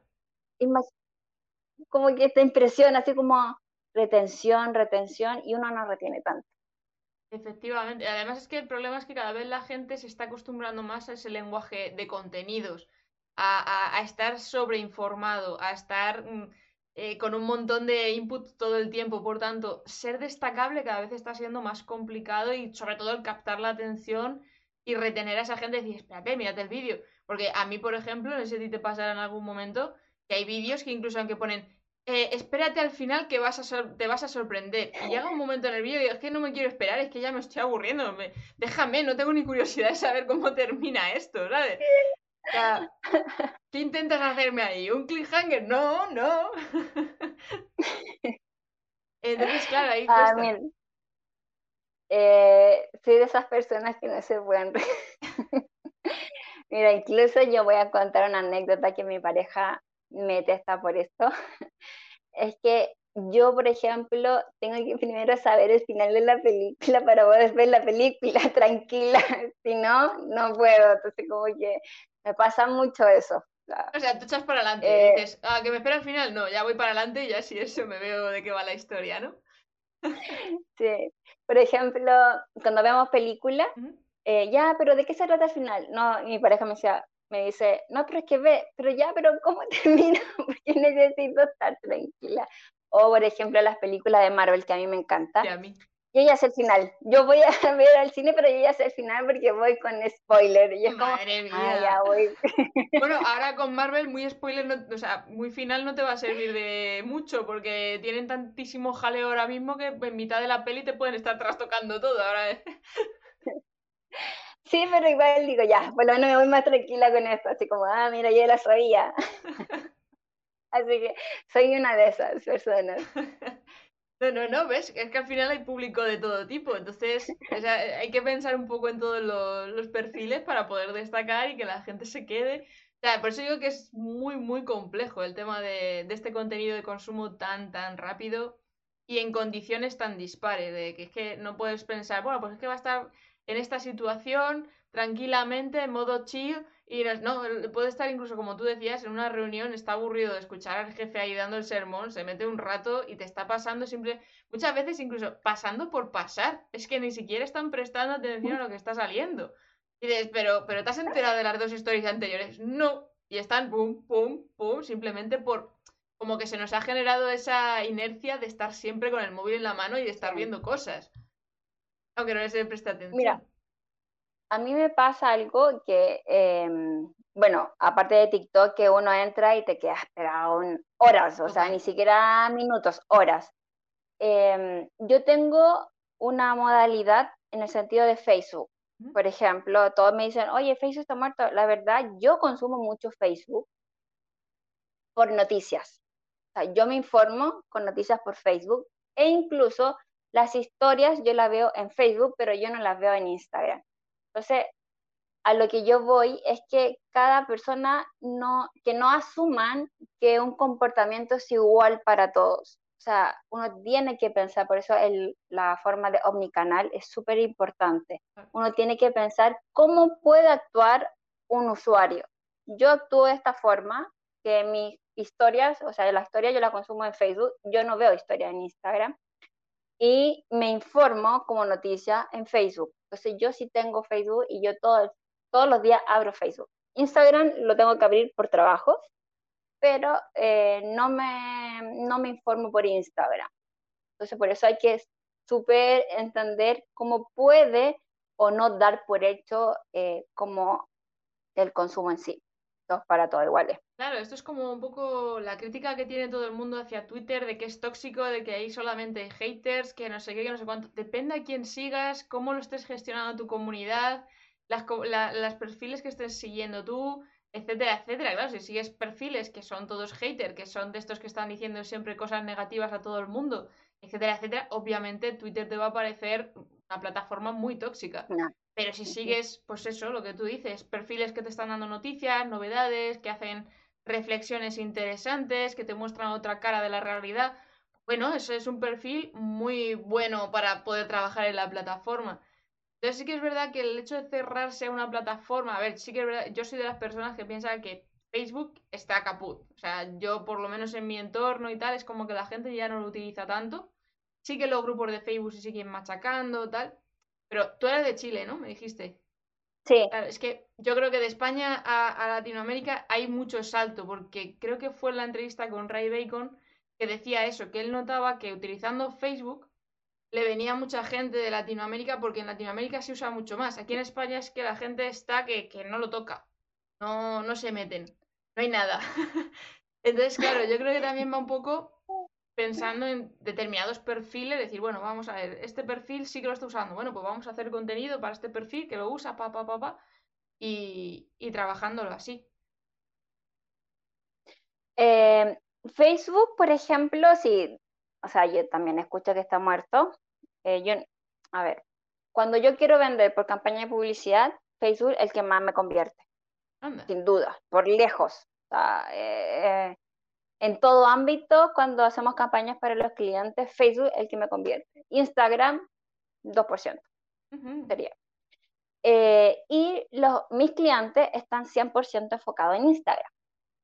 como que te impresiona, así como retención, retención, y uno no retiene tanto. Efectivamente. Además es que el problema es que cada vez la gente se está acostumbrando más a ese lenguaje de contenidos, a, estar sobreinformado, a estar mm, eh, con un montón de input todo el tiempo. Por tanto, ser destacable cada vez está siendo más complicado y sobre todo el captar la atención y retener a esa gente y decir, espérate, mírate el vídeo. Porque a mí, por ejemplo, no sé si te pasará en algún momento, que hay vídeos que incluso aunque ponen eh, espérate al final que vas a te vas a sorprender. Y llega un momento en el vídeo y es que no me quiero esperar, es que ya me estoy aburriendo. déjame, no tengo ni curiosidad de saber cómo termina esto, ¿sabes? ¿Qué intentas hacerme ahí? ¿Un cliffhanger? No, no. Entonces, claro, ahí ah, cuesta. Eh, soy de esas personas que no se pueden Mira, incluso yo voy a contar una anécdota que mi pareja me testa por esto, es que yo, por ejemplo, tengo que primero saber el final de la película para poder ver la película tranquila, si no, no puedo, entonces como que me pasa mucho eso. O sea, tú echas para adelante y eh, dices, ah, que me espera al final, no, ya voy para adelante y ya si eso me veo de qué va la historia, ¿no? sí, por ejemplo, cuando vemos películas, eh, ya, pero ¿de qué se trata al final? No, mi pareja me decía, me dice, no, pero es que ve, pero ya, pero ¿cómo termina? Porque necesito estar tranquila. O, por ejemplo, las películas de Marvel, que a mí me encanta. a mí. Yo ya sé el final. Yo voy a ver al cine, pero yo ya sé el final porque voy con spoiler. Y es Madre como, mía. ya voy. Bueno, ahora con Marvel, muy spoiler, o sea, muy final no te va a servir de mucho porque tienen tantísimo jaleo ahora mismo que en mitad de la peli te pueden estar trastocando todo. Ahora Sí, pero igual digo, ya, por lo menos me voy más tranquila con esto, así como, ah, mira, yo la sabía. así que soy una de esas personas. No, no, no, ves, es que al final hay público de todo tipo, entonces hay que pensar un poco en todos los, perfiles para poder destacar y que la gente se quede. O sea, por eso digo que es muy, muy complejo el tema de, de este contenido de consumo tan, tan rápido y en condiciones tan dispares, de que es que no puedes pensar, bueno, pues es que va a estar en esta situación tranquilamente, en modo chill, y no, puede estar incluso como tú decías, en una reunión, está aburrido de escuchar al jefe ahí dando el sermón, se mete un rato y te está pasando siempre, muchas veces incluso pasando por pasar, es que ni siquiera están prestando atención a lo que está saliendo. Y dices, pero, pero ¿te has enterado de las dos historias anteriores? No. Y están pum, pum, pum, simplemente por como que se nos ha generado esa inercia de estar siempre con el móvil en la mano y de estar viendo cosas. Aunque no les presta atención. Mira, a mí me pasa algo que, em, bueno, aparte de TikTok, que uno entra y te quedas pegado horas, o sea, ni siquiera minutos, horas. Em, yo tengo una modalidad en el sentido de Facebook. Por ejemplo, todos me dicen, oye, Facebook está muerto. La verdad, yo consumo mucho Facebook por noticias. O sea, yo me informo con noticias por Facebook e incluso las historias yo las veo en Facebook, pero yo no las veo en Instagram. Entonces, a lo que yo voy es que cada persona no, que no asuman que un comportamiento es igual para todos. O sea, uno tiene que pensar, por eso el, la forma de omnicanal es súper importante. Uno tiene que pensar cómo puede actuar un usuario. Yo actúo de esta forma, que mis historias, o sea, la historia yo la consumo en Facebook, yo no veo historia en Instagram y me informo como noticia en Facebook. Entonces yo sí tengo Facebook y yo todo, todos los días abro Facebook. Instagram lo tengo que abrir por trabajos, pero eh, no, me, no me informo por Instagram. Entonces por eso hay que súper entender cómo puede o no dar por hecho eh, como el consumo en sí. Para todo iguales. Claro, esto es como un poco la crítica que tiene todo el mundo hacia Twitter de que es tóxico, de que hay solamente haters, que no sé qué, que no sé cuánto. Depende a quién sigas, cómo lo estés gestionando tu comunidad, las, las perfiles que estés siguiendo tú, etcétera, etcétera. Claro, si sigues perfiles que son todos haters, que son de estos que están diciendo siempre cosas negativas a todo el mundo, etcétera, etcétera, obviamente Twitter te va a parecer una plataforma muy tóxica. Pero si sigues, pues eso, lo que tú dices, perfiles que te están dando noticias, novedades, que hacen reflexiones interesantes que te muestran otra cara de la realidad. Bueno, eso es un perfil muy bueno para poder trabajar en la plataforma. Entonces sí que es verdad que el hecho de cerrarse a una plataforma, a ver, sí que es verdad, yo soy de las personas que piensan que Facebook está caput. O sea, yo por lo menos en mi entorno y tal, es como que la gente ya no lo utiliza tanto. Sí que los grupos de Facebook se siguen machacando, tal. Pero tú eres de Chile, ¿no? Me dijiste. Sí. es que yo creo que de España a, Latinoamérica hay mucho salto, porque creo que fue en la entrevista con Ray Bacon que decía eso, que él notaba que utilizando Facebook le venía mucha gente de Latinoamérica porque en Latinoamérica se usa mucho más. Aquí en España es que la gente está que, que no lo toca, no, no se meten, no hay nada. Entonces, claro, yo creo que también va un poco pensando en determinados perfiles, decir, bueno, vamos a ver, este perfil sí que lo está usando, bueno, pues vamos a hacer contenido para este perfil que lo usa, pa, pa, pa, pa, y, y trabajándolo así. Eh, Facebook, por ejemplo, sí, o sea, yo también escucho que está muerto. Eh, yo, a ver, cuando yo quiero vender por campaña de publicidad, Facebook es el que más me convierte. Sin duda, por lejos. O sea, eh, en todo ámbito, cuando hacemos campañas para los clientes, Facebook es el que me convierte. Instagram, 2%. Sería. Eh, y los, mis clientes están 100% enfocados en Instagram.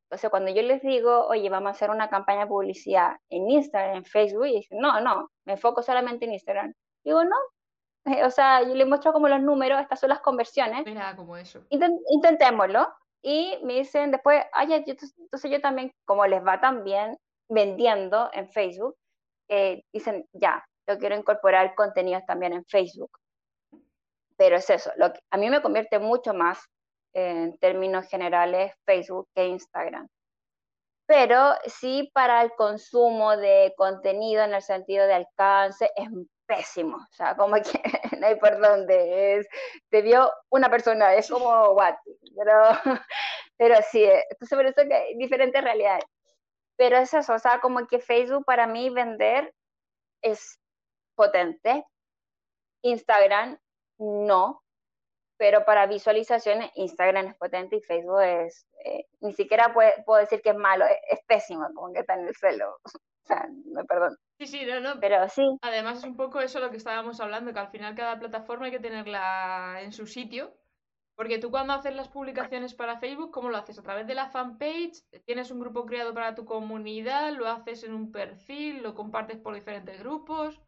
Entonces, cuando yo les digo, oye, vamos a hacer una campaña de publicidad en Instagram, en Facebook, y dicen, no, no, me enfoco solamente en Instagram. Digo, no. o sea, yo les muestro como los números, estas son las conversiones. Mira, como eso. intentémoslo. Y me dicen después, ay, entonces yo también, como les va tan bien vendiendo en Facebook, eh, dicen, ya, yo quiero incorporar contenidos también en Facebook. Pero es eso, lo que a mí me convierte mucho más en términos generales Facebook que Instagram. Pero sí para el consumo de contenido en el sentido de alcance es pésimo, o sea, como que no hay por dónde, es, te vio una persona, es como what, pero, pero sí, entonces por eso que hay diferentes realidades. Pero es eso, o sea, como que Facebook para mí vender es potente, Instagram no, pero para visualizaciones Instagram es potente y Facebook es, eh, ni siquiera puedo decir que es malo, es, pésimo, como que está en el suelo. o sea, me perdono. Sí, sí, no, no. Pero sí. Además es un poco eso lo que estábamos hablando, que al final cada plataforma hay que tenerla en su sitio. Porque tú cuando haces las publicaciones para Facebook, ¿cómo lo haces? ¿A través de la fanpage? ¿Tienes un grupo creado para tu comunidad? ¿Lo haces en un perfil? ¿Lo compartes por diferentes grupos?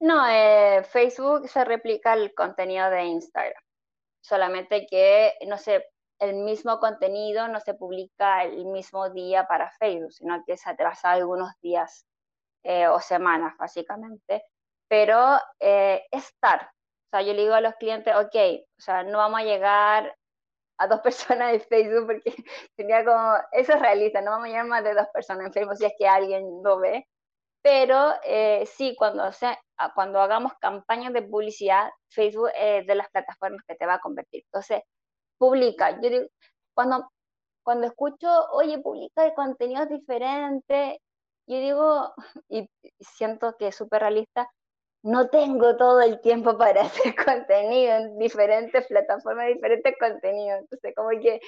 No, eh, Facebook se replica el contenido de Instagram, solamente que, no sé, el mismo contenido no se publica el mismo día para Facebook, sino que se atrasa algunos días eh, o semanas, básicamente. Pero eh, estar, o sea, yo le digo a los clientes, ok, o sea, no vamos a llegar a dos personas en Facebook porque sería como, eso es realista, no vamos a llegar más de dos personas en Facebook si es que alguien lo ve, pero eh, sí, cuando, sea, cuando hagamos campañas de publicidad, Facebook es de las plataformas que te va a convertir. Entonces, publica. Yo digo, cuando, cuando escucho, oye, publica contenidos diferentes, yo digo, y siento que es súper realista, no tengo todo el tiempo para hacer contenido en diferentes plataformas, diferentes contenidos. Entonces, como que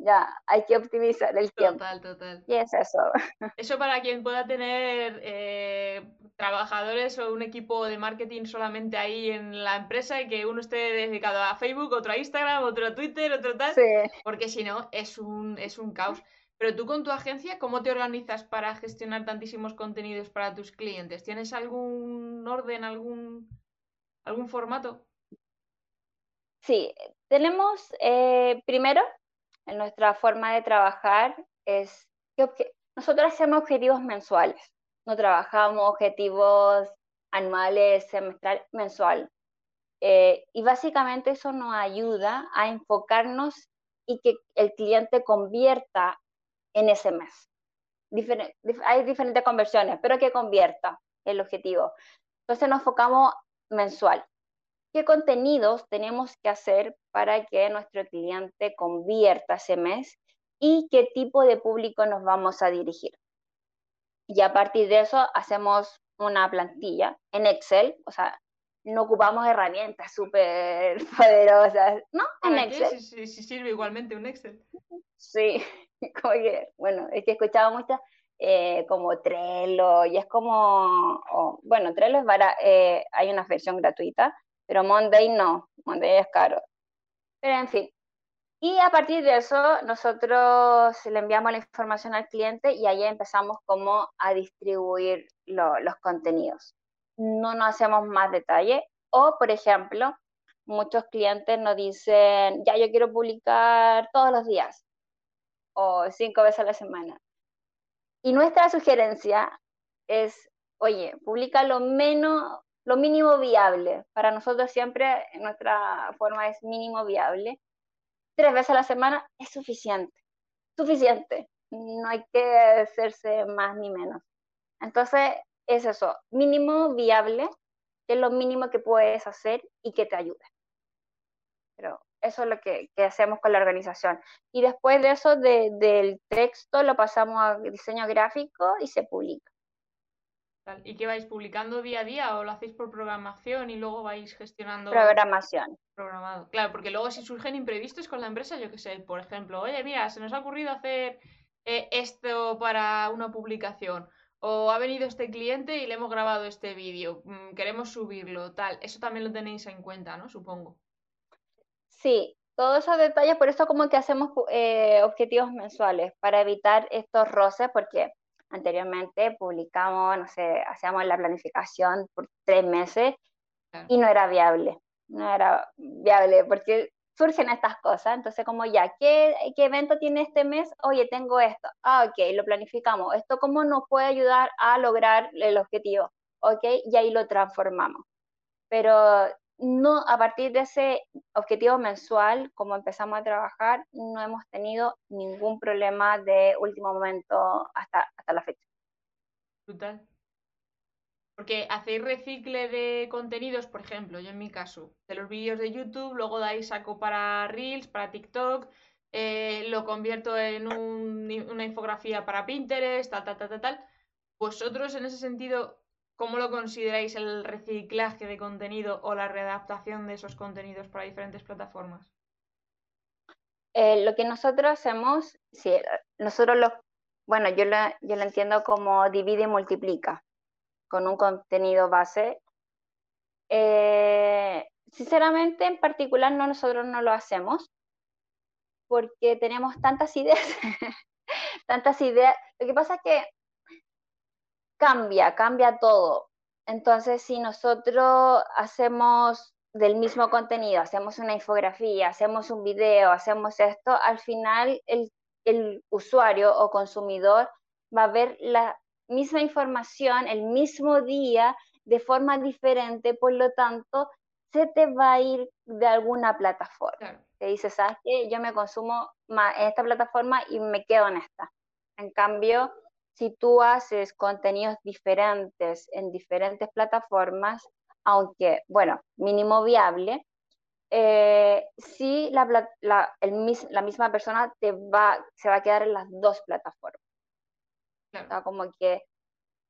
ya, hay que optimizar el tiempo. Total, total. Y es eso. Eso para quien pueda tener eh, trabajadores o un equipo de marketing solamente ahí en la empresa y que uno esté dedicado a Facebook, otro a Instagram, otro a Twitter, otro tal. Sí. Porque si no, es un, es un caos. Pero tú con tu agencia, ¿cómo te organizas para gestionar tantísimos contenidos para tus clientes? ¿Tienes algún orden, algún, algún formato? Sí, tenemos eh, primero en nuestra forma de trabajar es que nosotros hacemos objetivos mensuales, no trabajamos objetivos anuales, semestral, mensual. Eh, y básicamente eso nos ayuda a enfocarnos y que el cliente convierta en ese mes. hay diferentes conversiones, pero que convierta el objetivo. Entonces nos enfocamos mensual qué contenidos tenemos que hacer para que nuestro cliente convierta ese mes y qué tipo de público nos vamos a dirigir. Y a partir de eso hacemos una plantilla en Excel, o sea, no ocupamos herramientas súper poderosas, ¿no? En Excel. Sí, sirve igualmente un Excel. Sí, como que, bueno, es que he escuchado muchas eh, como Trello, y es como, bueno, Trello es para, eh, hay una versión gratuita, pero Monday no, Monday es caro. Pero en fin. Y a partir de eso, nosotros le enviamos la información al cliente y ahí empezamos como a distribuir los contenidos. No nos hacemos más detalle. O, por ejemplo, muchos clientes nos dicen, ya yo quiero publicar todos los días o cinco veces a la semana. Y nuestra sugerencia es, oye, publica lo menos, lo mínimo viable. Para nosotros siempre nuestra forma es mínimo viable tres veces a la semana es suficiente, suficiente. No hay que hacerse más ni menos. Entonces, es eso, mínimo viable, es lo mínimo que puedes hacer y que te ayude. Pero eso es lo que, hacemos con la organización. Y después de eso, del texto, lo pasamos a diseño gráfico y se publica. ¿Y qué vais publicando día a día o lo hacéis por programación y luego vais gestionando? Programación. Programado. Claro, porque luego si surgen imprevistos con la empresa, yo qué sé, por ejemplo, oye, mira, se nos ha ocurrido hacer eh, esto para una publicación. O ha venido este cliente y le hemos grabado este vídeo, mm, queremos subirlo, tal. Eso también lo tenéis en cuenta, ¿no? Supongo. Sí, todos esos detalles, por eso como que hacemos eh, objetivos mensuales, para evitar estos roces, porque Anteriormente publicamos, no sé, hacíamos la planificación por tres meses y no era viable, no era viable porque surgen estas cosas, entonces como ya, ¿qué, ¿qué, evento tiene este mes? Oye, tengo esto, ah, ok, lo planificamos, ¿esto cómo nos puede ayudar a lograr el objetivo? Ok, y ahí lo transformamos. Pero no, a partir de ese objetivo mensual, como empezamos a trabajar, no hemos tenido ningún problema de último momento hasta, hasta la fecha. Total. Porque hacéis recicle de contenidos, por ejemplo, yo en mi caso, de los vídeos de YouTube, luego dais saco para Reels, para TikTok, eh, lo convierto en una infografía para Pinterest, tal, tal, tal, tal, tal. Vosotros en ese sentido ¿Cómo lo consideráis el reciclaje de contenido o la readaptación de esos contenidos para diferentes plataformas? Eh, lo que nosotros hacemos, lo, bueno, yo lo, yo lo entiendo como divide y multiplica con un contenido base. Eh, sinceramente, en particular, no, nosotros no lo hacemos porque tenemos tantas ideas, tantas ideas. Lo que pasa es que cambia, cambia todo. Entonces, si nosotros hacemos del mismo contenido, hacemos una infografía, hacemos un video, hacemos esto, al final el, usuario o consumidor va a ver la misma información el mismo día de forma diferente, por lo tanto, se te va a ir de alguna plataforma. Te dices, ¿sabes qué? Yo me consumo más en esta plataforma y me quedo en esta. En cambio, si tú haces contenidos diferentes en diferentes plataformas, aunque, bueno, mínimo viable, eh, sí la, la, misma persona te va, se va a quedar en las dos plataformas. como que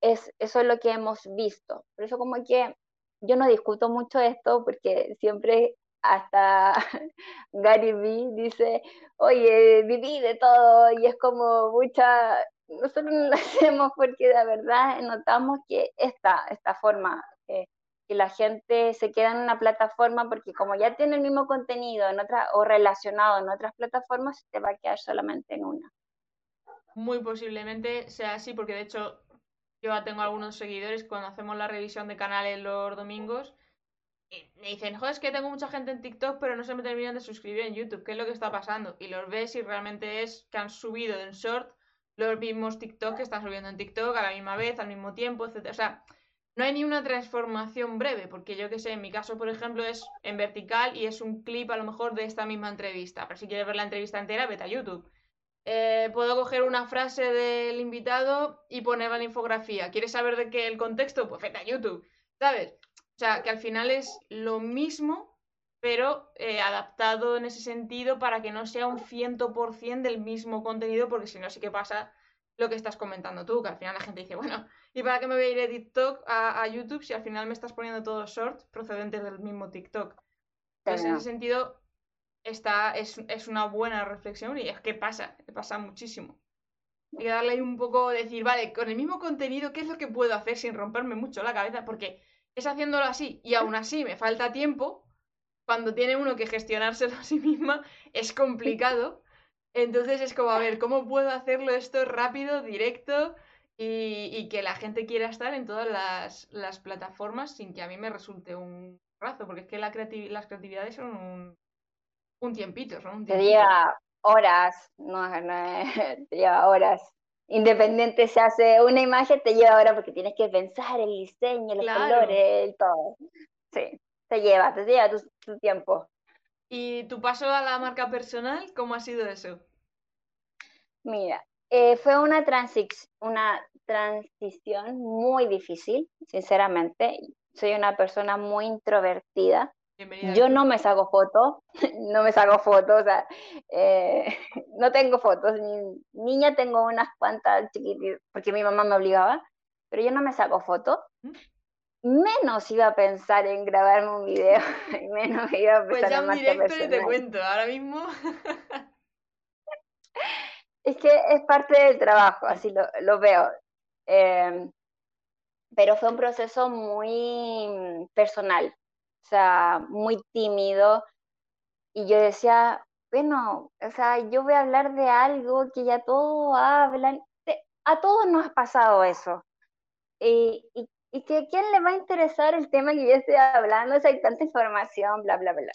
es, eso es lo que hemos visto. Por eso como que yo no discuto mucho esto porque siempre hasta Gary Vee dice, oye, viví de todo y es como mucha, nosotros no lo hacemos porque de verdad notamos que esta, esta forma, que la gente se queda en una plataforma porque como ya tiene el mismo contenido en otra, o relacionado en otras plataformas, te va a quedar solamente en una. Muy posiblemente sea así, porque de hecho yo tengo algunos seguidores cuando hacemos la revisión de canales los domingos. Me dicen, joder, es que tengo mucha gente en TikTok, pero no se me terminan de suscribir en YouTube. ¿Qué es lo que está pasando? Y los ves y realmente es que han subido en short los mismos TikTok que están subiendo en TikTok a la misma vez, al mismo tiempo, etc. O sea, no hay ni una transformación breve, porque yo que sé, en mi caso, por ejemplo, es en vertical y es un clip a lo mejor de esta misma entrevista. Pero si quieres ver la entrevista entera, vete a YouTube. Eh, puedo coger una frase del invitado y ponerla en la infografía. ¿Quieres saber de qué el contexto? Pues vete a YouTube, ¿sabes? O sea, que al final es lo mismo, pero eh, adaptado en ese sentido para que no sea un 100% del mismo contenido, porque si no, sí que pasa lo que estás comentando tú, que al final la gente dice, bueno, ¿y para qué me voy a ir de TikTok a, YouTube si al final me estás poniendo todos shorts procedentes del mismo TikTok? Entonces, en ese sentido, está, es, es, una buena reflexión y es que pasa, pasa muchísimo. Hay que darle ahí un poco, decir, vale, con el mismo contenido, ¿qué es lo que puedo hacer sin romperme mucho la cabeza? Porque es haciéndolo así y aún así me falta tiempo, cuando tiene uno que gestionárselo a sí misma es complicado. Entonces es como, a ver, ¿cómo puedo hacerlo esto rápido, directo y, que la gente quiera estar en todas las, plataformas sin que a mí me resulte un razo? Porque es que la las creatividades son un, un tiempito, son un Te lleva horas, no, te lleva horas. Independiente se hace una imagen, te lleva horas porque tienes que pensar el diseño, los colores, el todo. Sí, te lleva, te lleva tu tiempo. ¿Y tu paso a la marca personal, cómo ha sido eso? Mira, eh, fue una, una transición muy difícil, sinceramente. Soy una persona muy introvertida. Yo no me saco fotos, no me saco fotos, o sea, eh, no tengo fotos. Ni, niña tengo unas cuantas chiquititas, porque mi mamá me obligaba, pero yo no me saco fotos. ¿Mm? menos iba a pensar en grabarme un video, menos iba a pensar pues ya en un directo y te cuento, ahora mismo. es que es parte del trabajo, así lo, veo. Em, pero fue un proceso muy personal, o sea, muy tímido. Y yo decía, bueno, o sea, yo voy a hablar de algo que ya todos hablan. A todos nos ha pasado eso. Y, y y que a quién le va a interesar el tema que yo estoy hablando, o sea, hay tanta información, bla, bla, bla.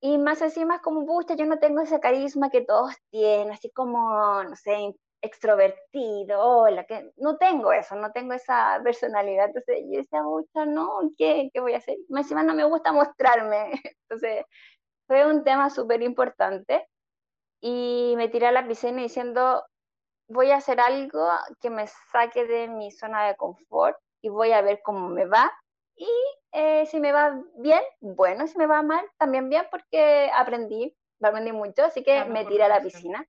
Y más así, más como, pucha, yo no tengo ese carisma que todos tienen, así como, no sé, extrovertido, la que no tengo eso, no tengo esa personalidad. Entonces yo decía, pucha, no, ¿qué, ¿qué voy a hacer? Más encima no me gusta mostrarme. Entonces fue un tema súper importante. Y me tiré a la piscina diciendo, voy a hacer algo que me saque de mi zona de confort y voy a ver cómo me va. Y eh, si me va bien, bueno, si me va mal, también bien, porque aprendí, aprendí mucho, así que me tiré a la piscina.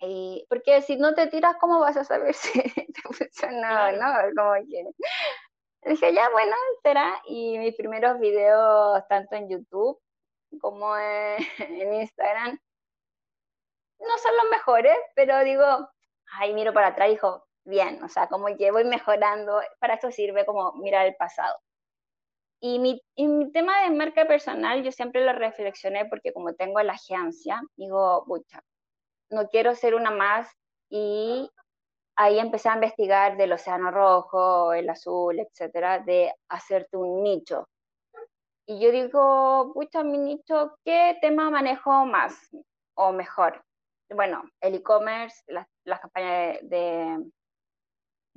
Y, porque si no te tiras, ¿cómo vas a saber si te funciona o no? Como que... Dije, ya, bueno, será. Y mis primeros videos, tanto en YouTube como en Instagram, no son los mejores, pero digo, ay, miro para atrás digo, bien, o sea, como que voy mejorando, para eso sirve como mirar el pasado. Y mi, mi tema de marca personal, yo siempre lo reflexioné porque como tengo la agencia, digo, pucha, no quiero ser una más y ahí empecé a investigar del océano rojo, el azul, etcétera, de hacerte un nicho. Y yo digo, pucha, mi nicho, ¿qué tema manejo más o mejor? Bueno, el e-commerce, las, campañas de, de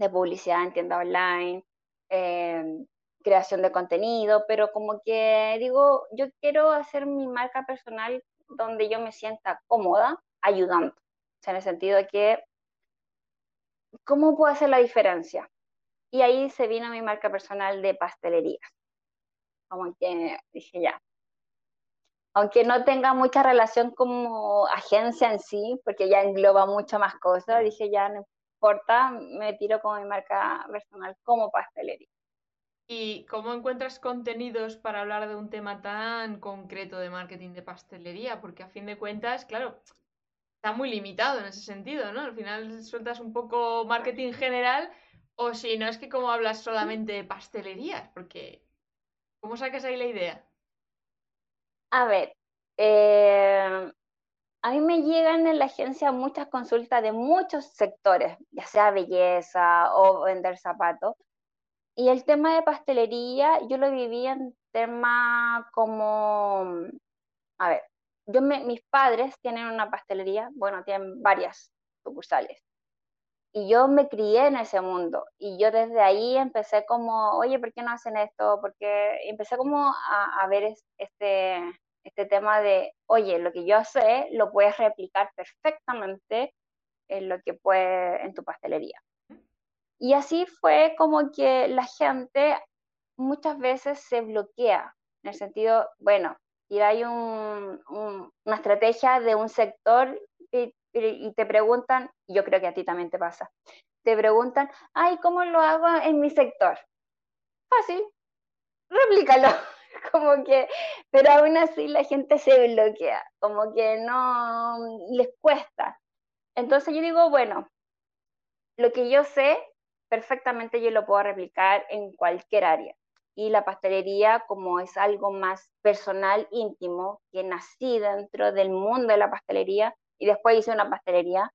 publicidad en tienda online, em, creación de contenido, pero como que digo, yo quiero hacer mi marca personal donde yo me sienta cómoda ayudando. O sea, en el sentido de que, ¿cómo puedo hacer la diferencia? Y ahí se vino mi marca personal de pastelería. Como que dije ya. Aunque no tenga mucha relación como agencia en sí, porque ya engloba mucho más cosas, dije ya no corta, me tiro con mi marca personal como pastelería. ¿Y cómo encuentras contenidos para hablar de un tema tan concreto de marketing de pastelería? Porque a fin de cuentas, claro, está muy limitado en ese sentido, ¿no? Al final sueltas un poco marketing general o si no es que como hablas solamente de pastelerías, porque ¿cómo sacas ahí la idea? A ver, eh, a mí me llegan en la agencia muchas consultas de muchos sectores, ya sea belleza o vender zapatos. Y el tema de pastelería, yo lo viví en tema como, a ver, yo mis padres tienen una pastelería, bueno, tienen varias sucursales. Y yo me crié en ese mundo. Y yo desde ahí empecé como, oye, ¿por qué no hacen esto? Porque empecé como a, a ver este, este tema de, oye, lo que yo sé lo puedes replicar perfectamente en lo que puede en tu pastelería. Y así fue como que la gente muchas veces se bloquea, en el sentido, bueno, y hay un, una estrategia de un sector y, y, te preguntan, yo creo que a ti también te pasa, te preguntan, ay, ¿cómo lo hago en mi sector? Fácil, replícalo. como que, pero aún así la gente se bloquea, como que no les cuesta. Entonces yo digo, bueno, lo que yo sé, perfectamente yo lo puedo replicar en cualquier área. y la pastelería como es algo más personal, íntimo, que nací dentro del mundo de la pastelería y después hice una pastelería,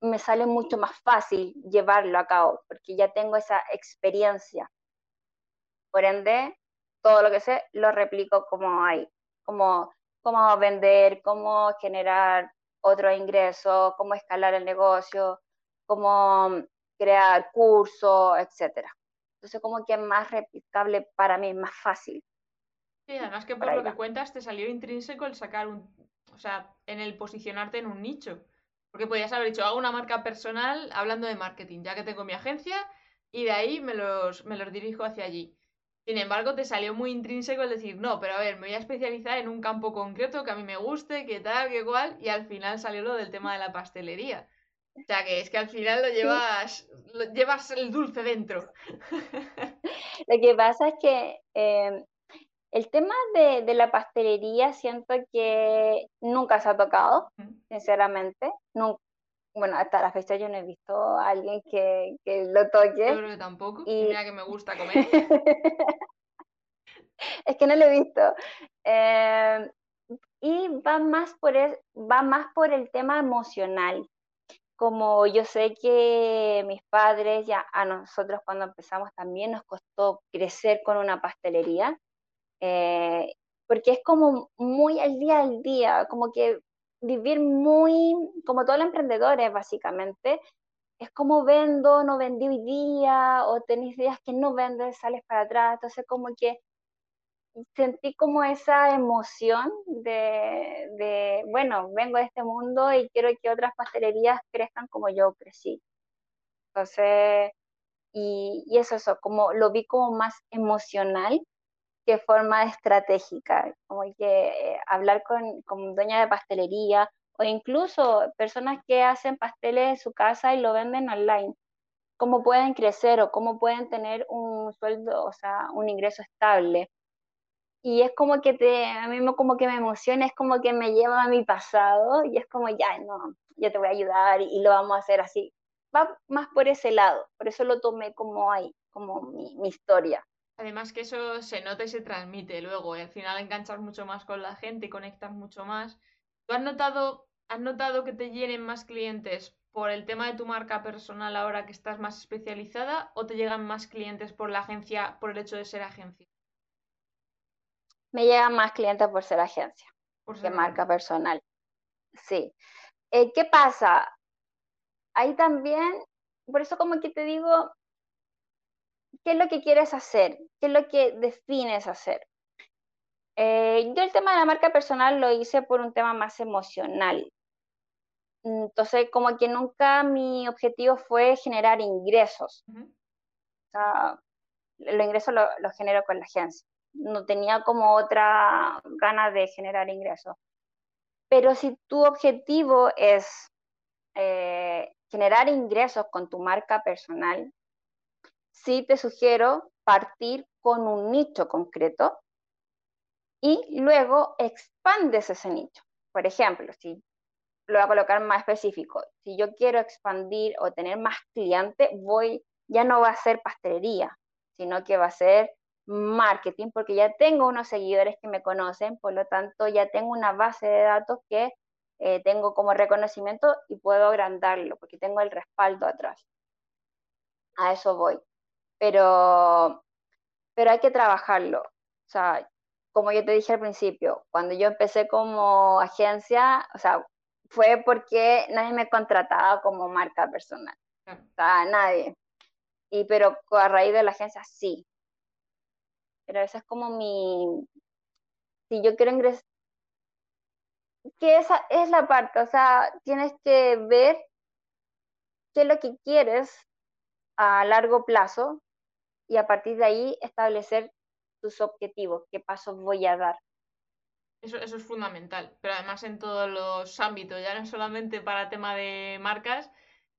me sale mucho más fácil llevarlo a cabo porque ya tengo esa experiencia. Por ende, todo lo que sé lo replico como hay, como cómo vender, cómo generar otro ingreso, cómo escalar el negocio, cómo crear cursos, etcétera. Entonces, como que es más replicable para mí, más fácil. Sí, además que por lo que cuentas te salió intrínseco el sacar un, o sea, en el posicionarte en un nicho. Porque podías haber dicho, hago una marca personal hablando de marketing, ya que tengo mi agencia y de ahí me los, me los dirijo hacia allí. Sin embargo, te salió muy intrínseco el decir, no, pero a ver, me voy a especializar en un campo concreto que a mí me guste, que tal, que cual, y al final salió lo del tema de la pastelería. O sea, que es que al final lo llevas, lo llevas el dulce dentro. Lo que pasa es que em, el tema de, la pastelería siento que nunca se ha tocado, sinceramente. Bueno, hasta la fecha yo no he visto a alguien que, lo toque. Yo creo que tampoco. Y... Mira que me gusta comer. es que no lo he visto. Em, y va más, por va más por el tema emocional como yo sé que mis padres, ya a nosotros cuando empezamos también nos costó crecer con una pastelería, eh, porque es como muy al día al día, como que vivir muy, como todos los emprendedores básicamente, es como vendo, no vendí hoy día, o tenéis días que no vendes, sales para atrás, entonces como que sentí como esa emoción de, bueno, vengo de este mundo y quiero que otras pastelerías crezcan como yo crecí. Entonces, y, y eso, eso, como lo vi como más emocional que forma estratégica, como que eh, hablar con, con dueña de pastelería o incluso personas que hacen pasteles en su casa y lo venden online cómo pueden crecer o cómo pueden tener un sueldo, o sea, un ingreso estable y es como que te, a mí como que me emociona, es como que me lleva a mi pasado y es como, ya, no, yo te voy a ayudar y, lo vamos a hacer así. Va más por ese lado, por eso lo tomé como ahí, como mi, mi historia. Además que eso se nota y se transmite luego, y al final enganchas mucho más con la gente y conectas mucho más. ¿Tú has notado, has notado que te llenen más clientes por el tema de tu marca personal ahora que estás más especializada o te llegan más clientes por la agencia, por el hecho de ser agencia? me llegan más clientes por ser agencia por que marca personal. Sí. Eh, ¿Qué pasa? Ahí también, por eso como que te digo, ¿qué es lo que quieres hacer? ¿Qué es lo que defines hacer? Eh, yo el tema de la marca personal lo hice por un tema más emocional. Entonces, como que nunca mi objetivo fue generar ingresos. O sea, los ingresos los lo genero con la agencia no tenía como otra gana de generar ingresos. Pero si tu objetivo es eh, generar ingresos con tu marca personal, sí te sugiero partir con un nicho concreto y luego expandes ese nicho. Por ejemplo, si lo voy a colocar más específico, si yo quiero expandir o tener más clientes, voy, ya no va a ser pastelería, sino que va a ser marketing porque ya tengo unos seguidores que me conocen, por lo tanto ya tengo una base de datos que eh, tengo como reconocimiento y puedo agrandarlo porque tengo el respaldo atrás. A eso voy. Pero, pero hay que trabajarlo. O sea, como yo te dije al principio, cuando yo empecé como agencia, o sea, fue porque nadie me contrataba como marca personal. O sea, nadie. Y pero a raíz de la agencia sí, pero esa es como mi, si yo quiero ingresar, que esa es la parte, o sea, tienes que ver qué es lo que quieres a largo plazo y a partir de ahí establecer tus objetivos, qué pasos voy a dar. Eso, eso es fundamental, pero además en todos los ámbitos, ya no solamente para tema de marcas,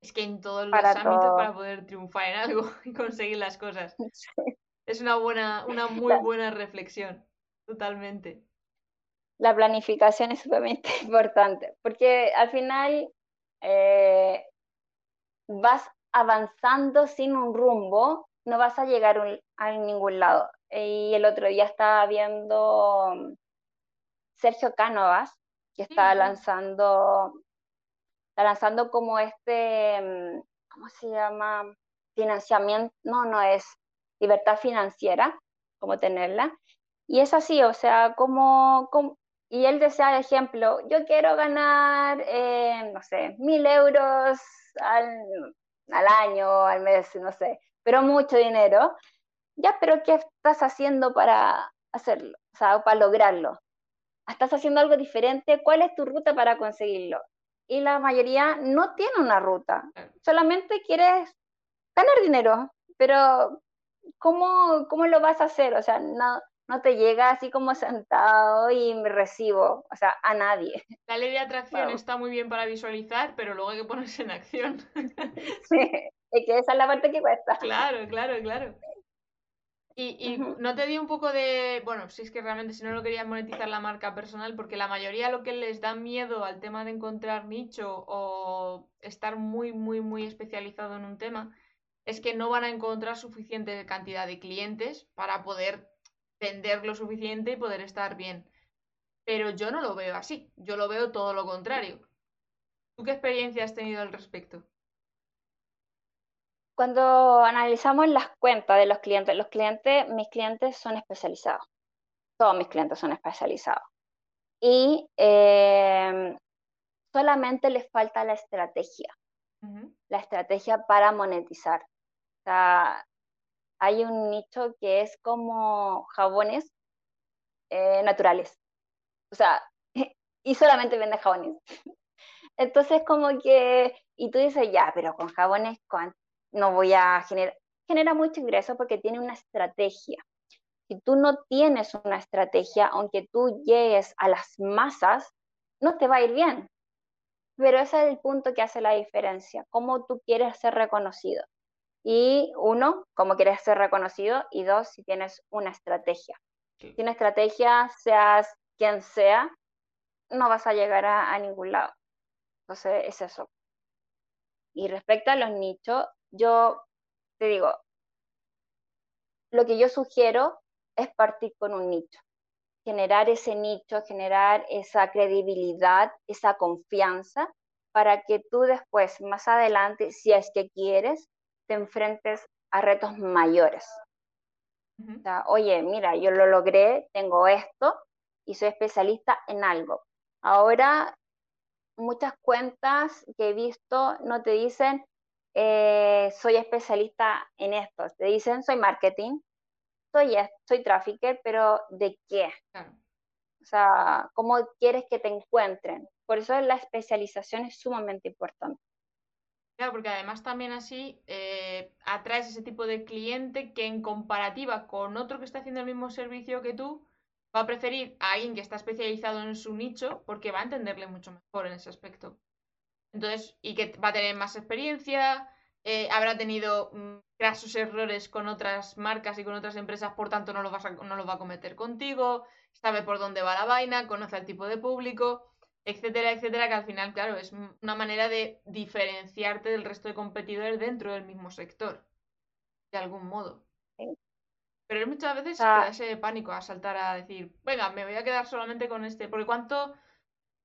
es que en todos los ámbitos para poder triunfar en algo y conseguir las cosas. Es una buena, una muy buena reflexión, totalmente. La planificación es sumamente importante, porque al final eh, vas avanzando sin un rumbo, no vas a llegar a ningún lado. Y el otro día estaba viendo mm, Sergio Cánovas, que está lanzando, está lanzando como este, mm, ¿cómo se llama? Financiamiento, no, no es libertad financiera, como tenerla. Y es así, o sea, como, y él desea, ejemplo, yo quiero ganar, eh, no sé, mil euros al, al año, al mes, no sé, pero mucho dinero. Ya, pero ¿qué estás haciendo para hacerlo? O sea, para lograrlo. ¿Estás haciendo algo diferente? ¿Cuál es tu ruta para conseguirlo? Y la mayoría no tiene una ruta, solamente quieres ganar dinero, pero ¿cómo, cómo lo vas a hacer? O sea, no, no te llega así como sentado y me recibo, o sea, a nadie. La ley de atracción está muy bien para visualizar, pero luego hay que ponerse en acción. sí, es que esa es la parte que cuesta. Claro, claro, claro. Y, y no te di un poco de, bueno, si es que realmente si no lo querías monetizar la marca personal, porque la mayoría lo que les da miedo al tema de encontrar nicho o estar muy, muy, muy especializado en un tema, es que no van a encontrar suficiente cantidad de clientes para poder vender lo suficiente y poder estar bien. Pero yo no lo veo así, yo lo veo todo lo contrario. ¿Tú qué experiencia has tenido al respecto? Cuando analizamos las cuentas de los clientes, los clientes, mis clientes son especializados. Todos mis clientes son especializados. Y eh, solamente les falta la estrategia. La estrategia para monetizar. O sea, hay un nicho que es como jabones eh, naturales. O sea, y solamente vende jabones. Entonces como que, y tú dices, ya, pero con jabones, no voy a generar, genera mucho ingreso porque tiene una estrategia. Si tú no tienes una estrategia, aunque tú llegues a las masas, no te va a ir bien. Pero ese es el punto que hace la diferencia, cómo tú quieres ser reconocido. Y uno, cómo quieres ser reconocido, y dos, si tienes una estrategia. Si una estrategia, seas quien sea, no vas a llegar a, a ningún lado. Entonces, es eso. Y respecto a los nichos, yo te digo, lo que yo sugiero es partir con un nicho, generar ese nicho, generar esa credibilidad, esa confianza, para que tú después, más adelante, si es que quieres, te enfrentes a retos mayores. Oye, mira, yo lo logré, tengo esto y soy especialista en algo. Ahora, muchas cuentas que he visto no te dicen, eh, soy especialista en esto. Te dicen, soy marketing, soy, soy trafficker, pero ¿de qué? O sea, ¿cómo quieres que te encuentren? Por eso la especialización es sumamente importante. Claro, porque además también así eh, atraes ese tipo de cliente que en comparativa con otro que está haciendo el mismo servicio que tú, va a preferir a alguien que está especializado en su nicho porque va a entenderle mucho mejor en ese aspecto. Entonces, y que va a tener más experiencia, eh, habrá tenido mm, grasos errores con otras marcas y con otras empresas, por tanto no lo, vas no lo va a cometer contigo, sabe por dónde va la vaina, conoce al tipo de público, etcétera, etcétera, que al final, claro, es una manera de diferenciarte del resto de competidores dentro del mismo sector, de algún modo. Pero muchas veces ah. ese pánico a saltar a decir, venga, me voy a quedar solamente con este, porque ¿cuánto,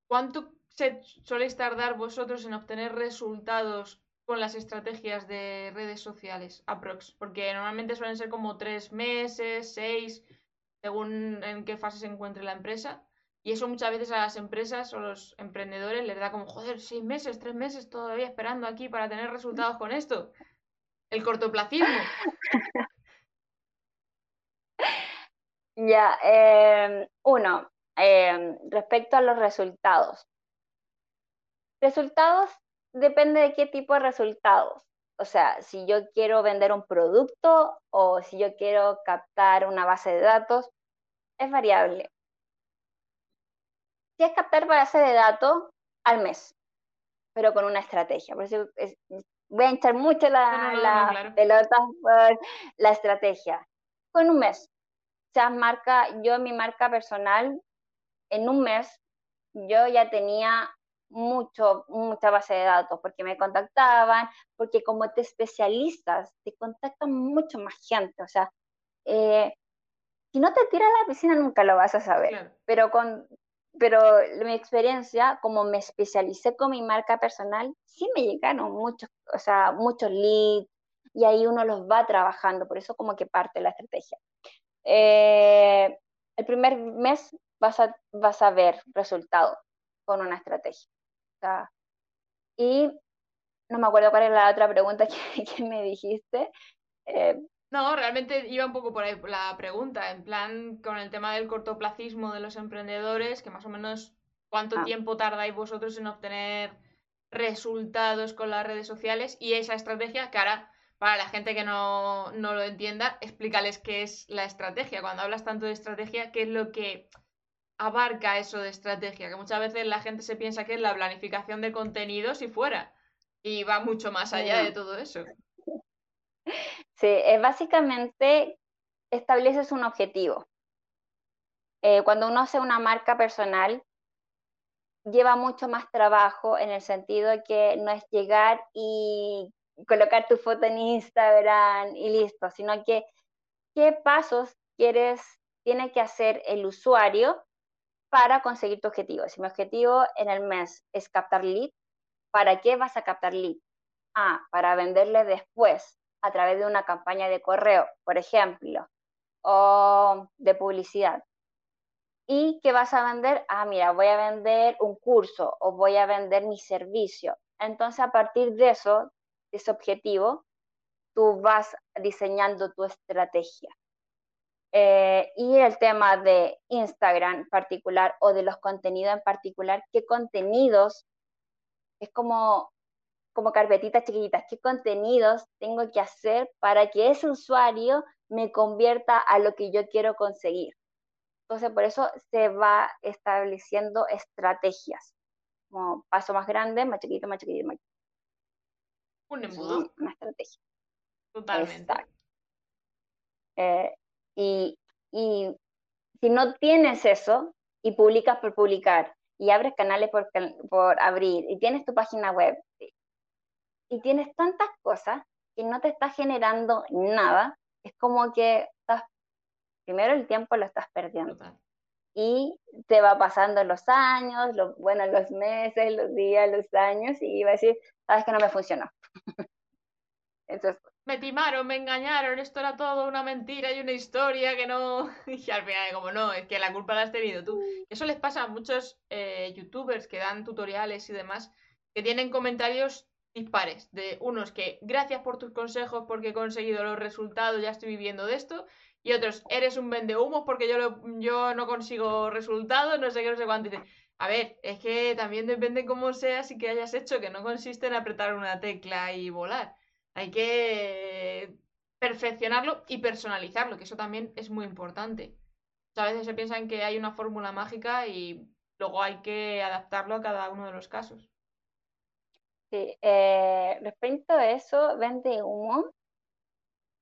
cuánto se soléis tardar vosotros en obtener resultados con las estrategias de redes sociales, aprox? Porque normalmente suelen ser como tres meses, seis, según en qué fase se encuentre la empresa. Y eso muchas veces a las empresas o los emprendedores les da como, joder, seis meses, tres meses todavía esperando aquí para tener resultados con esto. El cortoplacismo. Ya, em, uno, em, respecto a los resultados. Resultados depende de qué tipo de resultados. O sea, si yo quiero vender un producto o si yo quiero captar una base de datos, es variable. Si es captar base de datos al mes, pero con una estrategia. Por eso voy a hinchar mucho la, la pelota por la estrategia. Con un mes. O sea, marca, yo en mi marca personal, en un mes, yo ya tenía mucho, mucha base de datos, porque me contactaban, porque como te especialistas, te contactan mucho más gente, o sea, eh, si no te tiras a la piscina nunca lo vas a saber, pero con pero mi experiencia, como me especialicé con mi marca personal, sí me llegaron muchos, o sea, muchos leads y ahí uno los va trabajando, por eso como que parte la estrategia. Eh, el primer mes vas a, vas a ver resultados con una estrategia. Y no me acuerdo cuál era la otra pregunta que, me dijiste. Eh, no, realmente iba un poco por ahí la pregunta, en plan con el tema del cortoplacismo de los emprendedores, que más o menos cuánto ah. tiempo tardáis vosotros en obtener resultados con las redes sociales y esa estrategia que ahora para la gente que no, no, lo entienda, explícales qué es la estrategia. Cuando hablas tanto de estrategia, ¿qué es lo que abarca eso de estrategia? Que muchas veces la gente se piensa que es la planificación de contenidos y fuera. Y va mucho más allá de todo eso. Sí, es básicamente estableces un objetivo. Eh, cuando uno hace una marca personal, lleva mucho más trabajo en el sentido de que no es llegar y colocar tu foto en Instagram y listo, sino que qué pasos quieres, tiene que hacer el usuario para conseguir tu objetivo. Si mi objetivo en el mes es captar lead, ¿para qué vas a captar lead? Ah, para venderle después a través de una campaña de correo, por ejemplo, o de publicidad. ¿Y qué vas a vender? Ah, mira, voy a vender un curso o voy a vender mi servicio. Entonces, a partir de eso, de ese objetivo, tú vas diseñando tu estrategia. Eh, y el tema de Instagram en particular o de los contenidos en particular, ¿qué contenidos? Es como como carpetitas chiquititas, qué contenidos tengo que hacer para que ese usuario me convierta a lo que yo quiero conseguir. Entonces, por eso se va estableciendo estrategias, como paso más grande, más chiquito, más chiquito, más chiquito. Un embudo. Una estrategia. Totalmente. Eh, y, y si no tienes eso y publicas por publicar y abres canales por, por abrir y tienes tu página web y tienes tantas cosas que no te está generando nada, es como que estás, primero el tiempo lo estás perdiendo. Y te va pasando los años, los, bueno, los meses, los días, los años, y va a decir, sabes que no me funcionó. Entonces, me timaron, me engañaron, esto era todo una mentira y una historia que no. Y al final, como no, es que la culpa la has tenido tú. Eso les pasa a muchos eh, youtubers que dan tutoriales y demás, que tienen comentarios dispares. De unos que, gracias por tus consejos porque he conseguido los resultados, ya estoy viviendo de esto. Y otros, eres un vendehumos porque yo, yo no consigo resultados, no sé qué, no sé cuánto. a ver, es que también depende cómo seas y que hayas hecho, que no consiste en apretar una tecla y volar. Hay que perfeccionarlo y personalizarlo, que eso también es muy importante. a veces se piensan que hay una fórmula mágica y luego hay que adaptarlo a cada uno de los casos. Sí, eh, respecto a eso, vende humo,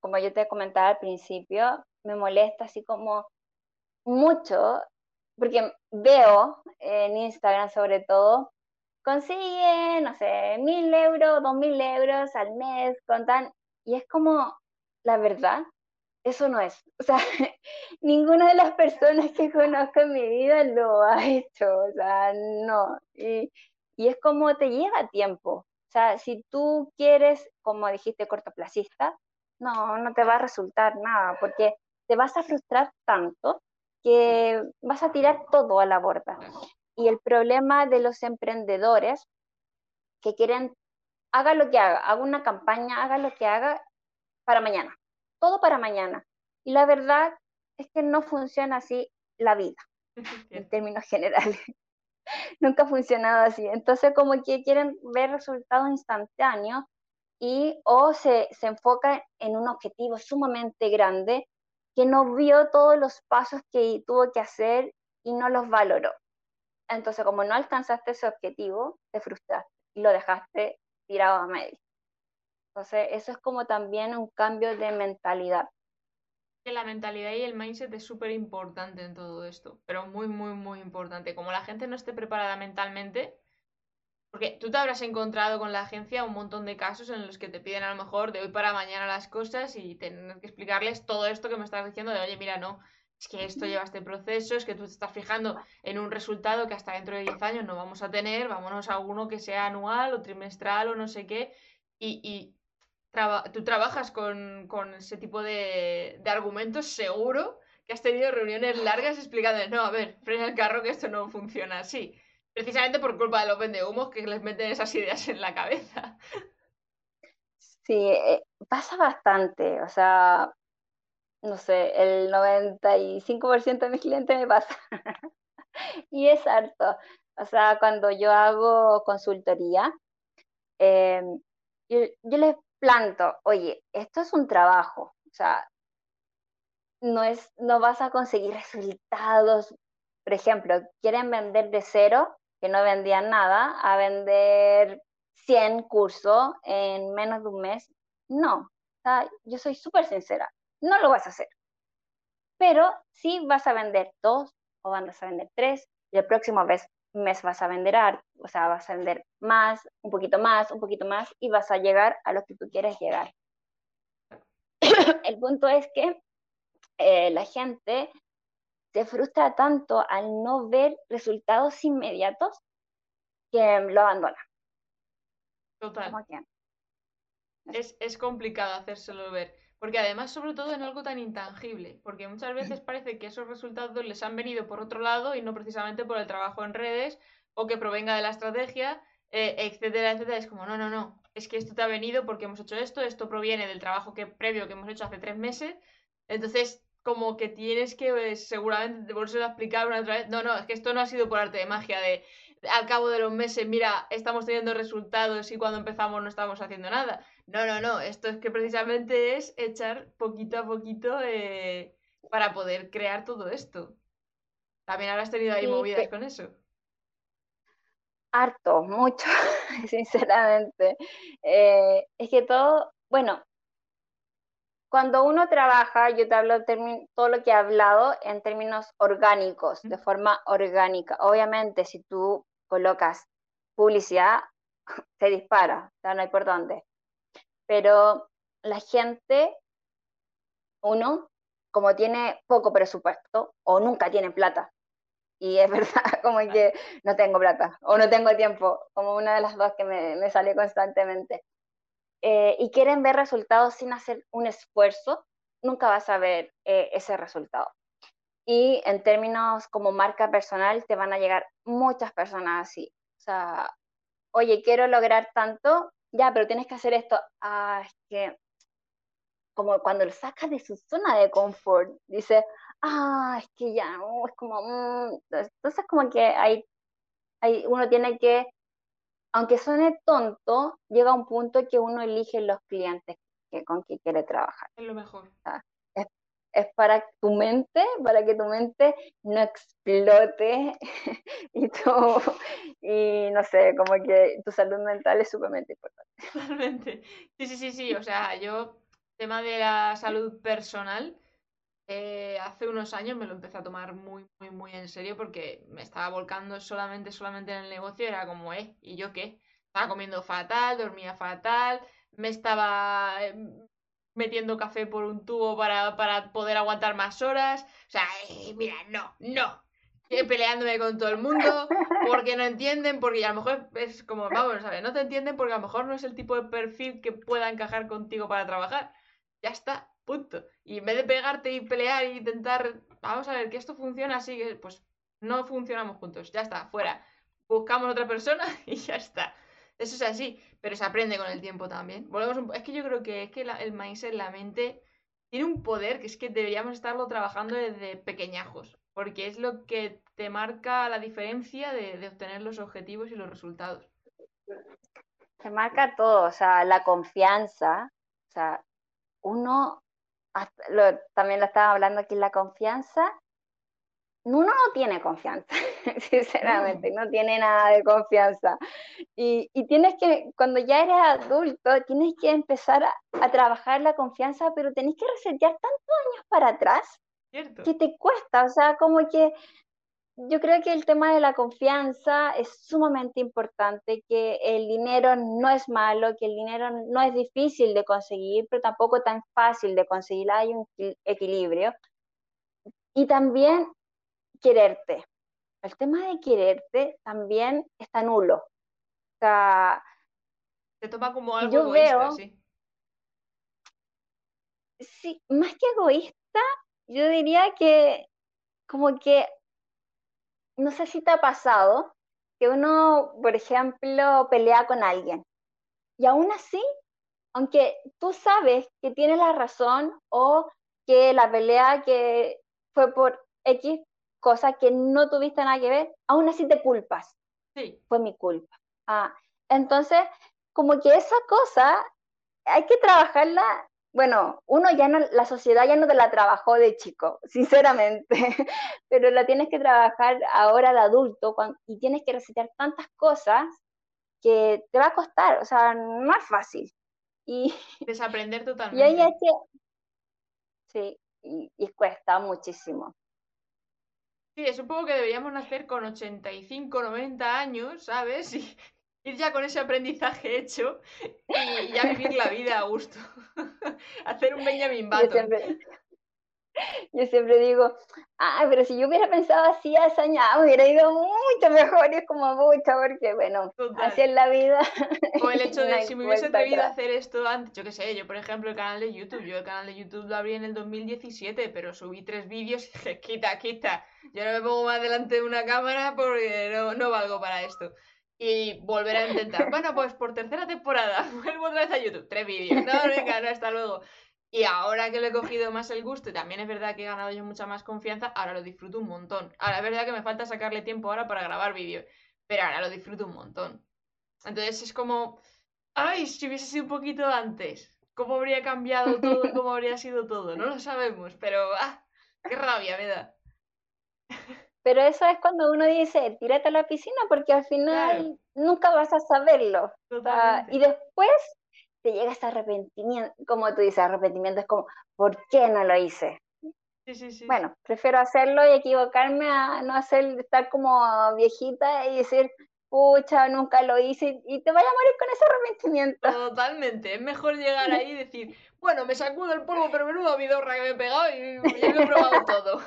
como yo te comentaba al principio, me molesta así como mucho, porque veo en Instagram sobre todo, consigue, no sé, mil euros, dos mil euros al mes, con tan, y es como, la verdad, eso no es. O sea, ninguna de las personas que conozco en mi vida lo ha hecho, o sea, no. Y, y es como te lleva tiempo. O sea, si tú quieres, como dijiste, cortoplacista, no, no te va a resultar nada, porque te vas a frustrar tanto que vas a tirar todo a la borda. Y el problema de los emprendedores que quieren, haga lo que haga, haga una campaña, haga lo que haga para mañana, todo para mañana. Y la verdad es que no funciona así la vida, en términos generales. nunca ha funcionado así. Entonces, como que quieren ver resultados instantáneos y o se, se enfoca en un objetivo sumamente grande que no vio todos los pasos que tuvo que hacer y no los valoró. Entonces, como no alcanzaste ese objetivo, te frustraste y lo dejaste tirado a medio. Entonces, eso es como también un cambio de mentalidad la mentalidad y el mindset es súper importante en todo esto, pero muy, muy, muy importante. Como la gente no esté preparada mentalmente, porque tú te habrás encontrado con la agencia un montón de casos en los que te piden a lo mejor de hoy para mañana las cosas y tener que explicarles todo esto que me estás diciendo de, oye, mira, no, es que esto lleva este proceso, es que tú te estás fijando en un resultado que hasta dentro de 10 años no vamos a tener, vámonos a uno que sea anual o trimestral o no sé qué, y, tú trabajas con, ese tipo de, argumentos seguro que has tenido reuniones largas explicando, no, a ver, frena el carro que esto no funciona así. Precisamente por culpa de los vendehumos que les meten esas ideas en la cabeza. Sí, eh, pasa bastante. O sea, no sé, el 95% de mis clientes me pasa. y es harto. O sea, cuando yo hago consultoría, em, yo, les planto, oye, esto es un trabajo. O sea, no, es, no vas a conseguir resultados. Por ejemplo, quieren vender de cero, que no vendían nada a vender 100 cursos en menos de un mes. No, yo soy súper sincera, no lo vas a hacer. Pero sí vas a vender dos o vas a vender tres y el próximo mes, mes vas a vender, o sea, vas a vender más, un poquito más, un poquito más y vas a llegar a lo que tú quieres llegar. el punto es que eh, la gente se frustra tanto al no ver resultados inmediatos que lo abandona. Total. Es, es complicado hacérselo ver. Porque además, sobre todo en algo tan intangible, porque muchas veces parece que esos resultados les han venido por otro lado y no precisamente por el trabajo en redes o que provenga de la estrategia, eh, etcétera, etcétera. Es como, no, no, no, es que esto te ha venido porque hemos hecho esto, esto proviene del trabajo que previo que hemos hecho hace tres meses. Entonces, como que tienes que eh, seguramente volverse a explicar una otra vez. No, no, es que esto no ha sido por arte de magia de al cabo de los meses, mira, estamos teniendo resultados y cuando empezamos no estamos haciendo nada. No, no, no, esto es que precisamente es echar poquito a poquito eh, para poder crear todo esto. También habrás tenido ahí movidas con eso. Harto, mucho, sinceramente. Eh, es que todo, bueno, cuando uno trabaja, yo te hablo todo lo que he hablado en términos orgánicos, de forma orgánica. Obviamente, si tú colocas publicidad, se dispara, o sea, no hay por dónde. Pero la gente, uno, como tiene poco presupuesto o nunca tiene plata, y es verdad, como que no tengo plata o no tengo tiempo, como una de las dos que me, me sale constantemente. Eh, y quieren ver resultados sin hacer un esfuerzo, nunca vas a ver eh, ese resultado. Y en términos como marca personal, te van a llegar muchas personas así. O sea, oye, quiero lograr tanto, ya, pero tienes que hacer esto. Ah, es que, como cuando lo sacas de su zona de confort, dice, ah, es que ya, uh, es como, mm". entonces como que hay, hay, uno tiene que aunque suene tonto, llega un punto que uno elige los clientes que, con que quiere trabajar. Es lo mejor. Es, para tu mente, para que tu mente no explote y tú, y no sé, como que tu salud mental es sumamente importante. Totalmente. Sí, sí, sí, sí. O sea, yo, tema de la salud personal, eh, hace unos años me lo empecé a tomar muy, muy, muy en serio porque me estaba volcando solamente, solamente en el negocio. Era como, ¿eh? ¿Y yo qué? Estaba comiendo fatal, dormía fatal, me estaba em, metiendo café por un tubo para, para poder aguantar más horas. O sea, eh, mira, no, no. Peleándome con todo el mundo porque no entienden, porque a lo mejor es como, vamos a ver, no te entienden porque a lo mejor no es el tipo de perfil que pueda encajar contigo para trabajar. Ya está, Punto. Y en vez de pegarte y pelear e intentar, vamos a ver que esto funciona así, pues no funcionamos juntos. Ya está, fuera. Buscamos otra persona y ya está. Eso es así, pero se aprende con el tiempo también. Volvemos Es que yo creo que es que el mindset, la mente, tiene un poder que es que deberíamos estarlo trabajando desde pequeñajos, porque es lo que te marca la diferencia de, obtener los objetivos y los resultados. Se marca todo, o sea, la confianza, o sea, uno también lo estaba hablando aquí, la confianza, uno no tiene confianza, sinceramente, no. tiene nada de confianza. Y, tienes que, cuando ya eres adulto, tienes que empezar a, trabajar la confianza, pero tenés que resetear tantos años para atrás que te cuesta, o sea, como que yo creo que el tema de la confianza es sumamente importante, que el dinero no es malo, que el dinero no es difícil de conseguir, pero tampoco tan fácil de conseguir, hay un equilibrio. Y también quererte. El tema de quererte también está nulo. O sea, se toma como algo yo veo, sí. Sí, más que egoísta, yo diría que como que no sé si te ha pasado que uno, por ejemplo, pelea con alguien y aún así, aunque tú sabes que tiene la razón o que la pelea que fue por X cosa que no tuviste nada que ver, aún así te culpas. Sí. Fue mi culpa. Ah, entonces, como que esa cosa hay que trabajarla bueno, uno ya no, la sociedad ya no te la trabajó de chico, sinceramente, pero la tienes que trabajar ahora de adulto y tienes que recitar tantas cosas que te va a costar, o sea, no es fácil. Y, Desaprender totalmente. Y ahí sí, y, y cuesta muchísimo. Sí, es un poco que deberíamos nacer con 85, 90 años, ¿sabes? Y, ir ya con ese aprendizaje hecho y ya vivir la vida a gusto. Hacer un Benjamin Button. Yo siempre, digo, ah, pero si yo hubiera pensado así hace años, hubiera ido mucho mejor y es como mucho, porque bueno, así es la vida. O el hecho de si me hubiese atrevido a hacer esto antes, yo qué sé, yo por ejemplo el canal de YouTube, yo el canal de YouTube lo abrí en el 2017, pero subí tres vídeos y dije, quita, quita, yo no me pongo más delante de una cámara porque no, no valgo para esto y volver a intentar. Bueno, pues por tercera temporada vuelvo otra vez a YouTube, tres vídeos. No, venga, no, hasta luego. Y ahora que le he cogido más el gusto y también es verdad que he ganado yo mucha más confianza, ahora lo disfruto un montón. Ahora es verdad que me falta sacarle tiempo ahora para grabar vídeos, pero ahora lo disfruto un montón. Entonces es como, ay, si hubiese sido un poquito antes, ¿cómo habría cambiado todo? ¿Cómo habría sido todo? No lo sabemos, pero, ah, qué rabia me da. Pero eso es cuando uno dice, tírate a la piscina, porque al final nunca vas a saberlo. y después te llega ese arrepentimiento, como tú dices, arrepentimiento es como, ¿por qué no lo hice? Sí, sí, sí. Bueno, prefiero hacerlo y equivocarme a no hacer, estar como viejita y decir, pucha, nunca lo hice y te vaya a morir con ese arrepentimiento. Totalmente, es mejor llegar ahí y decir, bueno, me sacudo el polvo, pero menudo vidorra que me he pegado y ya lo he probado todo.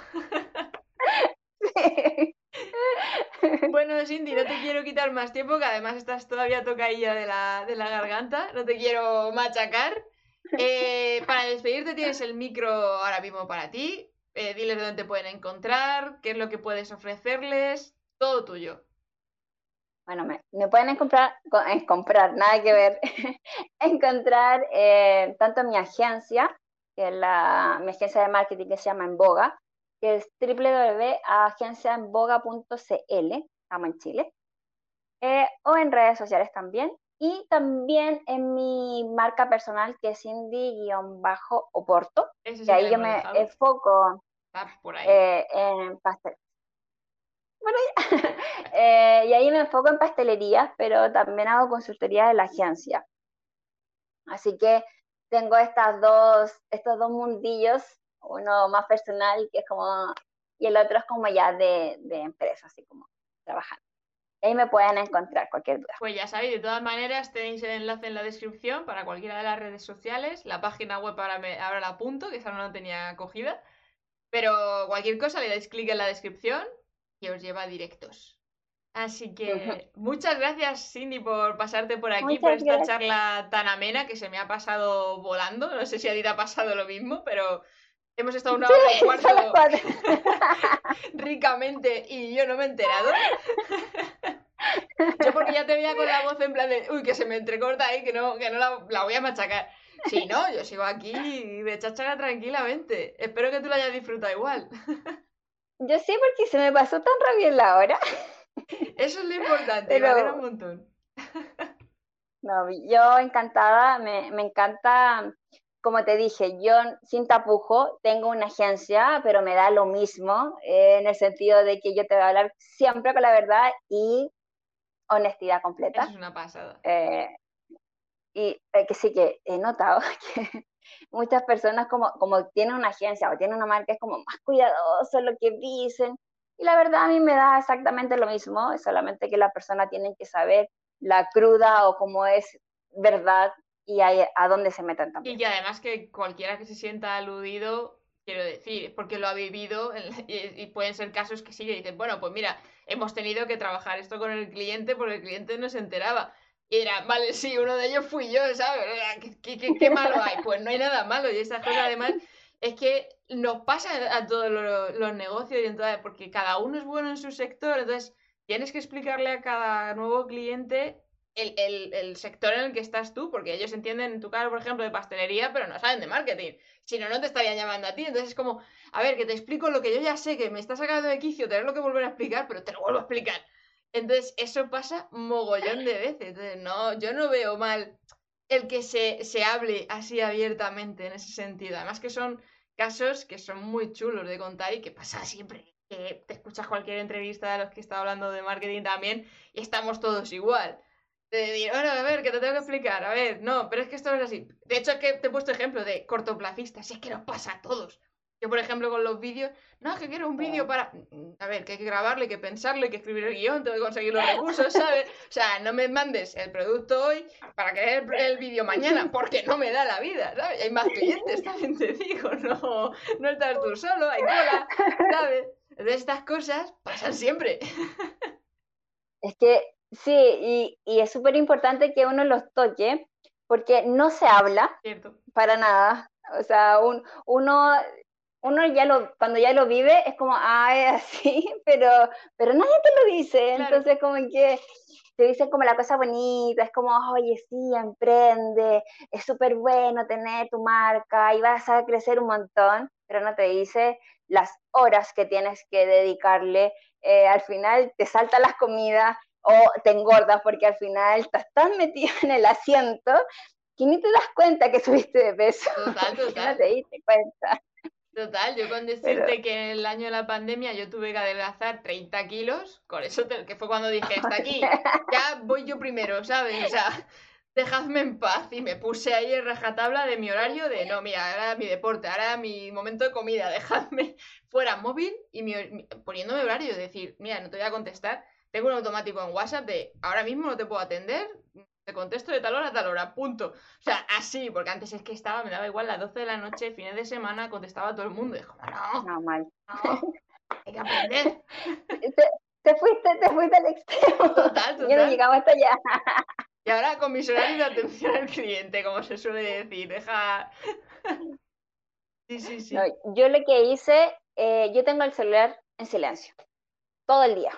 Bueno, Cindy, no te quiero quitar más tiempo, que además estás todavía tocadilla de la, de la garganta, no te quiero machacar. Eh, para despedirte tienes el micro ahora mismo para ti. Eh, diles dónde te pueden encontrar, qué es lo que puedes ofrecerles, todo tuyo. Bueno, me, pueden comprar, comprar, nada que ver, encontrar eh, tanto mi agencia, que es la, mi agencia de marketing que se llama Enboga, que es www.agenciaenboga.cl, estamos en Chile, eh, o en redes sociales también, y también en mi marca personal que es Indie-Oporto, que ahí yo me enfoco eh, en pastel. Bueno, eh, y ahí me enfoco en pastelerías, pero también hago consultoría de la agencia. Así que tengo estas dos, estos dos mundillos uno más personal, que es como, y el otro es como ya de, de empresa, así como trabajando. Ahí me pueden encontrar cualquier duda. Pues ya sabéis, de todas maneras tenéis el enlace en la descripción para cualquiera de las redes sociales. La página web ahora, me, ahora la apunto, que esa no la tenía cogida. Pero cualquier cosa le dais clic en la descripción y os lleva directos. Así que muchas gracias, Cindy, por pasarte por aquí, por esta charla tan amena que se me ha pasado volando. No sé si a ti te ha pasado lo mismo, pero Hemos estado una hora y cuarto ricamente y yo no me he enterado. yo porque ya te veía con la voz en plan de, uy, que se me entrecorta ahí, que no, que no la, voy a machacar. Si no, yo sigo aquí de cháchara tranquilamente. Espero que tú la hayas disfrutado igual. yo sí, porque se me pasó tan rápido la hora. Eso es lo importante, Pero... un montón. no, yo encantada, me, me encanta como te dije, yo sin tapujo tengo una agencia, pero me da lo mismo, eh, en el sentido de que yo te voy a hablar siempre con la verdad y honestidad completa. es una pasada. Eh, y eh, que sí que he notado que muchas personas como, como tienen una agencia o tienen una marca es como más cuidadoso lo que dicen Y la verdad a mí me da exactamente lo mismo, solamente que la persona tiene que saber la cruda o cómo es verdad y a, a dónde se metan también. Y que además que cualquiera que se sienta aludido, quiero decir, porque lo ha vivido y, pueden ser casos que sí que dicen, bueno, pues mira, hemos tenido que trabajar esto con el cliente porque el cliente no se enteraba. Y era, vale, sí, uno de ellos fui yo, ¿sabes? ¿Qué, qué, qué malo hay? Pues no hay nada malo. Y esa cosa además es que nos pasa a todos los, negocios y entonces, porque cada uno es bueno en su sector, entonces tienes que explicarle a cada nuevo cliente el, sector en el que estás tú, porque ellos entienden en tu caso, por ejemplo, de pastelería, pero no saben de marketing. Si no, no te estarían llamando a ti. Entonces es como, a ver, que te explico lo que yo ya sé, que me está sacando de quicio, tenerlo que volver a explicar, pero te lo vuelvo a explicar. Entonces, eso pasa mogollón de veces. Entonces, no, yo no veo mal el que se, se hable así abiertamente en ese sentido. Además que son casos que son muy chulos de contar y que pasa siempre. Que te escuchas cualquier entrevista de los que está hablando de marketing también y estamos todos igual. De decir, bueno, a ver, que te tengo que explicar, a ver, no, pero es que esto no es así. De hecho, es que te he puesto ejemplo de cortoplacistas, si es que nos pasa a todos. Yo, por ejemplo, con los vídeos, no, es que quiero un vídeo para. A ver, que hay que grabarlo, hay que pensarlo, hay que escribir el guion, tengo que conseguir los recursos, ¿sabes? O sea, no me mandes el producto hoy para querer el, el vídeo mañana, porque no me da la vida, ¿sabes? Hay más clientes, también te digo, no, no estás tú solo, hay cola, ¿sabes? De estas cosas pasan siempre. Es que sí, y, y es súper importante que uno los toque, porque no se habla Cierto. para nada. O sea, un, uno uno ya lo, cuando ya lo vive, es como, ah, es así, pero, pero nadie te lo dice, entonces como que te dicen como la cosa bonita, es como, oye, sí, emprende, es súper bueno tener tu marca y vas a crecer un montón, pero no te dice las horas que tienes que dedicarle, eh, al final te saltan las comidas o te engordas porque al final estás tan metido en el asiento que ni te das cuenta que subiste de peso. Total, total. No te diste cuenta. Total, yo con decirte que en el año de la pandemia yo tuve que adelgazar 30 kilos, con eso que fue cuando dije, hasta aquí, ya voy yo primero, ¿sabes? O sea, dejadme en paz. Y me puse ahí en rajatabla de mi horario de, no, mira, ahora mi deporte, ahora mi momento de comida, dejadme fuera móvil y poniéndome horario, de decir, mira, no te voy a contestar. Tengo un automático en WhatsApp de, ahora mismo no te puedo atender, te contesto de tal hora a tal hora, punto. O sea, así, porque antes es que estaba, me daba igual, las 12 de la noche, fines de semana, contestaba a todo el mundo. Y dijo, no, no, mal. No, hay que aprender. Te, fuiste, te fuiste al extremo. Total, total. Yo no llegaba hasta allá. Y ahora con mis horarios de atención al cliente, como se suele decir, deja... Sí, sí, sí. yo lo que hice, eh, yo tengo el celular en silencio, todo el día.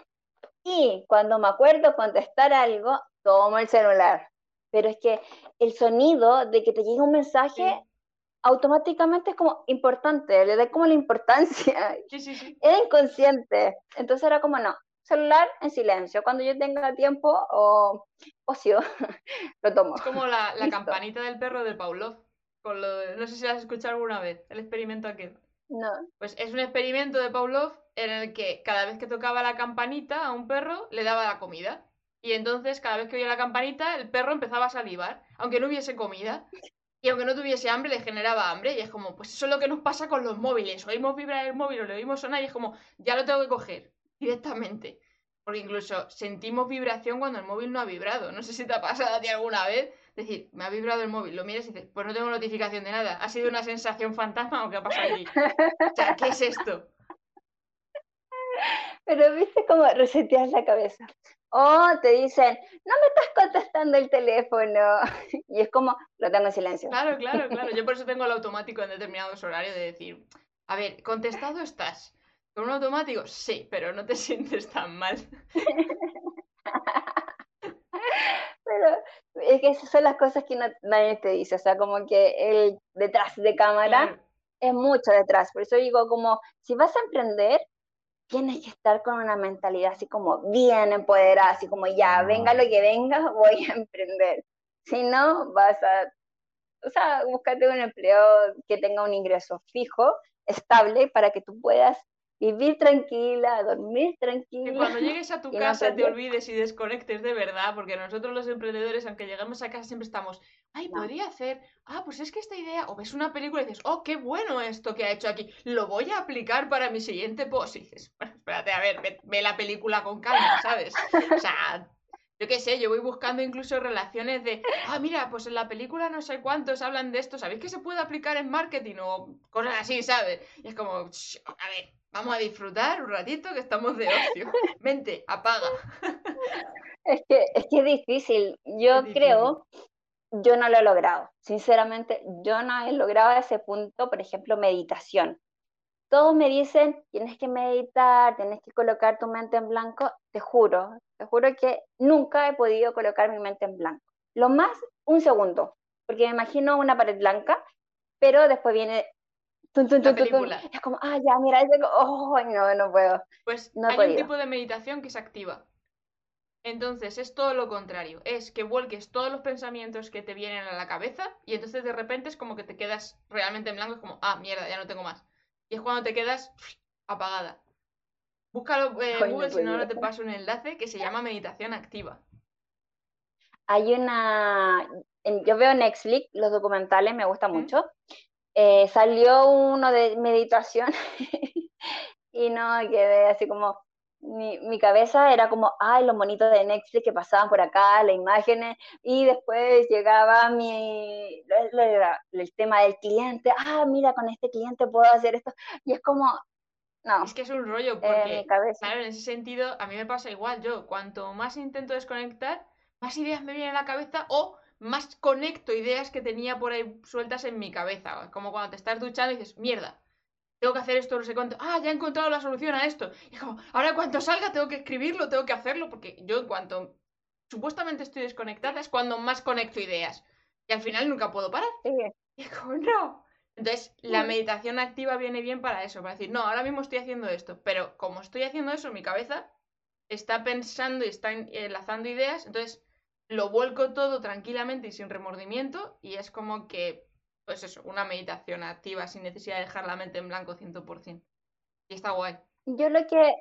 Y cuando me acuerdo contestar algo, tomo el celular. Pero es que el sonido de que te llegue un mensaje automáticamente es como importante, le da como la importancia. Sí, sí, sí. Era inconsciente. Entonces era como, no, celular en silencio. Cuando yo tenga tiempo o ocio, lo tomo. Es como la, la campanita del perro de Pavlov. Con lo, no sé si has escuchado alguna vez, el experimento aquel. No. Pues es un experimento de Pavlov en el que cada vez que tocaba la campanita a un perro le daba la comida. Y entonces, cada vez que oía la campanita, el perro empezaba a salivar, aunque no hubiese comida. Y aunque no tuviese hambre, le generaba hambre. Y es como, pues eso es lo que nos pasa con los móviles. Oímos vibrar el móvil o le oímos sonar y es como, ya lo tengo que coger directamente. Porque incluso sentimos vibración cuando el móvil no ha vibrado. No sé si te ha pasado a ti alguna vez. Decir, me ha vibrado el móvil, lo miras y dices, pues no tengo notificación de nada. ¿Ha sido una sensación fantasma o qué ha pasado aquí? O sea, ¿qué es esto? Pero viste cómo reseteas la cabeza. O te dicen, no me estás contestando el teléfono. Y es como, lo tengo en silencio. Claro, claro, claro. Yo por eso tengo el automático en determinados horarios de decir, a ver, contestado estás. ¿Con un automático? Sí, pero no te sientes tan mal. Pero es que esas son las cosas que nadie te dice. O sea, como que el detrás de cámara es mucho detrás. Por eso digo, como, si vas a emprender, tienes que estar con una mentalidad así como bien empoderada, así como ya, venga lo que venga, voy a emprender. Si no, vas a, o sea, búscate un empleo que tenga un ingreso fijo, estable, para que tú puedas vivir tranquila, dormir tranquila. Que cuando llegues a tu casa te olvides y desconectes de verdad, porque nosotros los emprendedores, aunque llegamos a casa, siempre estamos, ay, podría hacer, ah, pues es que esta idea, o ves una película y dices, oh, qué bueno esto que ha hecho aquí, lo voy a aplicar para mi siguiente post. Y dices, bueno, espérate, a ver, ve, la película con calma, ¿sabes? O sea, yo qué sé, yo voy buscando incluso relaciones de, ah, mira, pues en la película no sé cuántos hablan de esto, ¿sabéis que se puede aplicar en marketing o cosas así, ¿sabes? Y es como, a ver, vamos a disfrutar un ratito que estamos de ocio. Mente, apaga. Es que es, que es difícil. Yo creo, yo no lo he logrado. Sinceramente, yo no he logrado ese punto, por ejemplo, meditación. Todos me dicen, tienes que meditar, tienes que colocar tu mente en blanco. Te juro, te juro que nunca he podido colocar mi mente en blanco. Lo más, un segundo, porque me imagino una pared blanca, pero después viene es como, ah, ya, mira, oh, no, no puedo. Pues hay un tipo de meditación que se activa. Entonces es todo lo contrario, es que vuelques todos los pensamientos que te vienen a la cabeza y entonces de repente es como que te quedas realmente en blanco, es como, ah, mierda, ya no tengo más. Y es cuando te quedas apagada. Búscalo en Google, si no, ahora te paso un enlace que se llama meditación activa. Hay una, yo veo Netflix, los documentales me gusta mucho, eh, salió uno de meditación y no quedé así como, mi, mi, cabeza era como, ay, los monitos de Netflix que pasaban por acá, las imágenes, y después llegaba mi, el, tema del cliente, ah, mira, con este cliente puedo hacer esto, y es como, no. Es que es un rollo, porque, claro, en ese sentido, a mí me pasa igual, yo, cuanto más intento desconectar, más ideas me vienen a la cabeza, o más conecto ideas que tenía por ahí sueltas en mi cabeza. Como cuando te estás duchando y dices, mierda, tengo que hacer esto, no sé cuánto. Ah, ya he encontrado la solución a esto. Y como, ahora cuando salga tengo que escribirlo, tengo que hacerlo, porque yo en cuanto supuestamente estoy desconectada es cuando más conecto ideas. Y al final nunca puedo parar. Y como, no. Entonces, la meditación activa viene bien para eso, para decir, no, ahora mismo estoy haciendo esto, pero como estoy haciendo eso, mi cabeza está pensando y está enlazando ideas, entonces lo vuelco todo tranquilamente y sin remordimiento y es como que, pues eso, una meditación activa sin necesidad de dejar la mente en blanco 100%. Y está guay. Yo lo que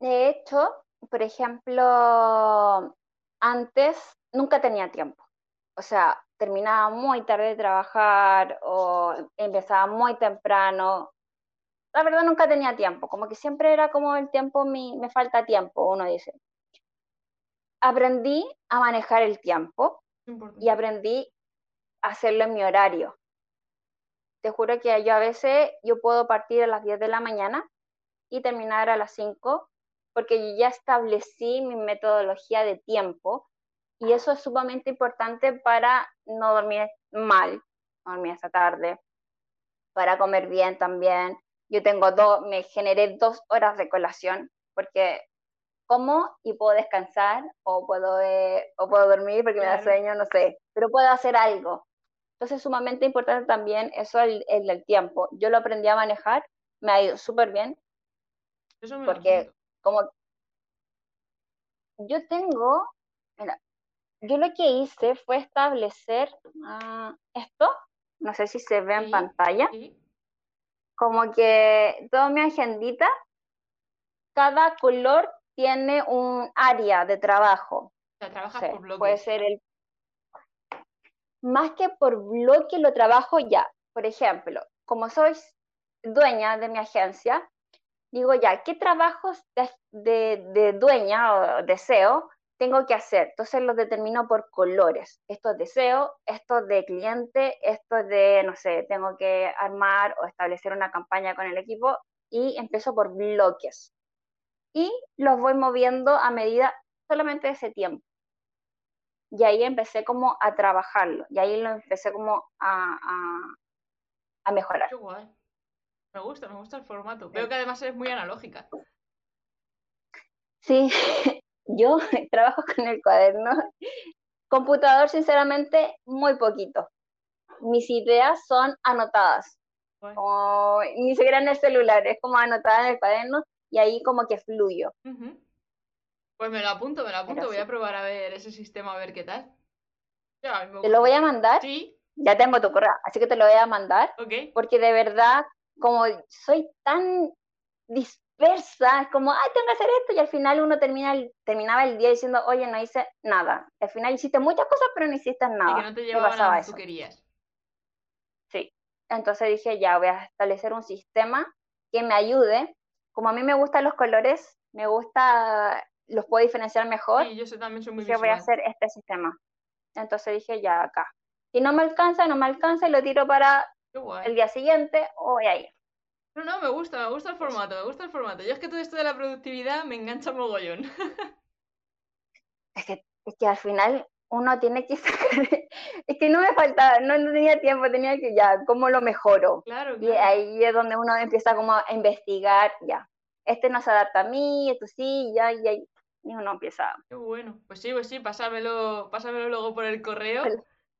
he hecho, por ejemplo, antes nunca tenía tiempo. O sea, terminaba muy tarde de trabajar o empezaba muy temprano. La verdad nunca tenía tiempo, como que siempre era como el tiempo, me falta tiempo, uno dice aprendí a manejar el tiempo y aprendí a hacerlo en mi horario. Te juro que yo a veces yo puedo partir a las 10 de la mañana y terminar a las 5 porque yo ya establecí mi metodología de tiempo y eso es sumamente importante para no dormir mal, dormir esta tarde, para comer bien también. Yo tengo dos, me generé dos horas de colación porque como y puedo descansar o puedo, eh, o puedo dormir porque me da sueño, no sé, pero puedo hacer algo. Entonces es sumamente importante también eso el, el, tiempo. Yo lo aprendí a manejar, me ha ido súper bien. porque como yo tengo, mira, yo lo que hice fue establecer ah, esto, no sé si se ve en pantalla, como que toda mi agendita, cada color tiene un área de trabajo. O sea, por bloque. Puede ser el... Más que por bloque lo trabajo ya. Por ejemplo, como soy dueña de mi agencia, digo ya, ¿qué trabajos de, de, dueña o deseo tengo que hacer? Entonces los determino por colores. Esto es deseo, esto es de cliente, esto es de, no sé, tengo que armar o establecer una campaña con el equipo y empiezo por bloques y los voy moviendo a medida solamente de ese tiempo. Y ahí empecé como a trabajarlo, y ahí lo empecé como a, a, mejorar. Qué guay. Me gusta, me gusta el formato. Veo que además es muy analógica. Sí, yo trabajo con el cuaderno. Computador, sinceramente, muy poquito. Mis ideas son anotadas. ni siquiera en el celular, es como anotada en el cuaderno y ahí como que fluyo. Pues me lo apunto, me lo apunto, voy a probar a ver ese sistema, a ver qué tal. te lo voy a mandar. Sí. Ya tengo tu correo, así que te lo voy a mandar. Ok. Porque de verdad, como soy tan dispersa, es como, ay, tengo que hacer esto, y al final uno termina el, terminaba el día diciendo, oye, no hice nada. Al final hiciste muchas cosas, pero no hiciste nada. Y que no te llevaban a lo que tú querías. Sí. Entonces dije, ya, voy a establecer un sistema que me ayude como a mí me gustan los colores, me gusta, los puedo diferenciar mejor. Sí, yo también soy muy voy a hacer este sistema. Entonces dije, ya acá. Si no me alcanza, no me alcanza y lo tiro para el día siguiente o voy ahí. No, no, me gusta, me gusta el formato, me gusta el formato. Yo es que todo esto de la productividad me engancha mogollón. es, que, es que al final uno tiene que sacar, es que no me faltaba, no, tenía tiempo, tenía que ya, ¿cómo lo mejoro? Claro, Y ahí es donde uno empieza como a investigar, ya, este no se adapta a mí, esto sí, ya, y ahí y uno empieza. Qué bueno, pues sí, pues sí, pásamelo, pásamelo luego por el correo,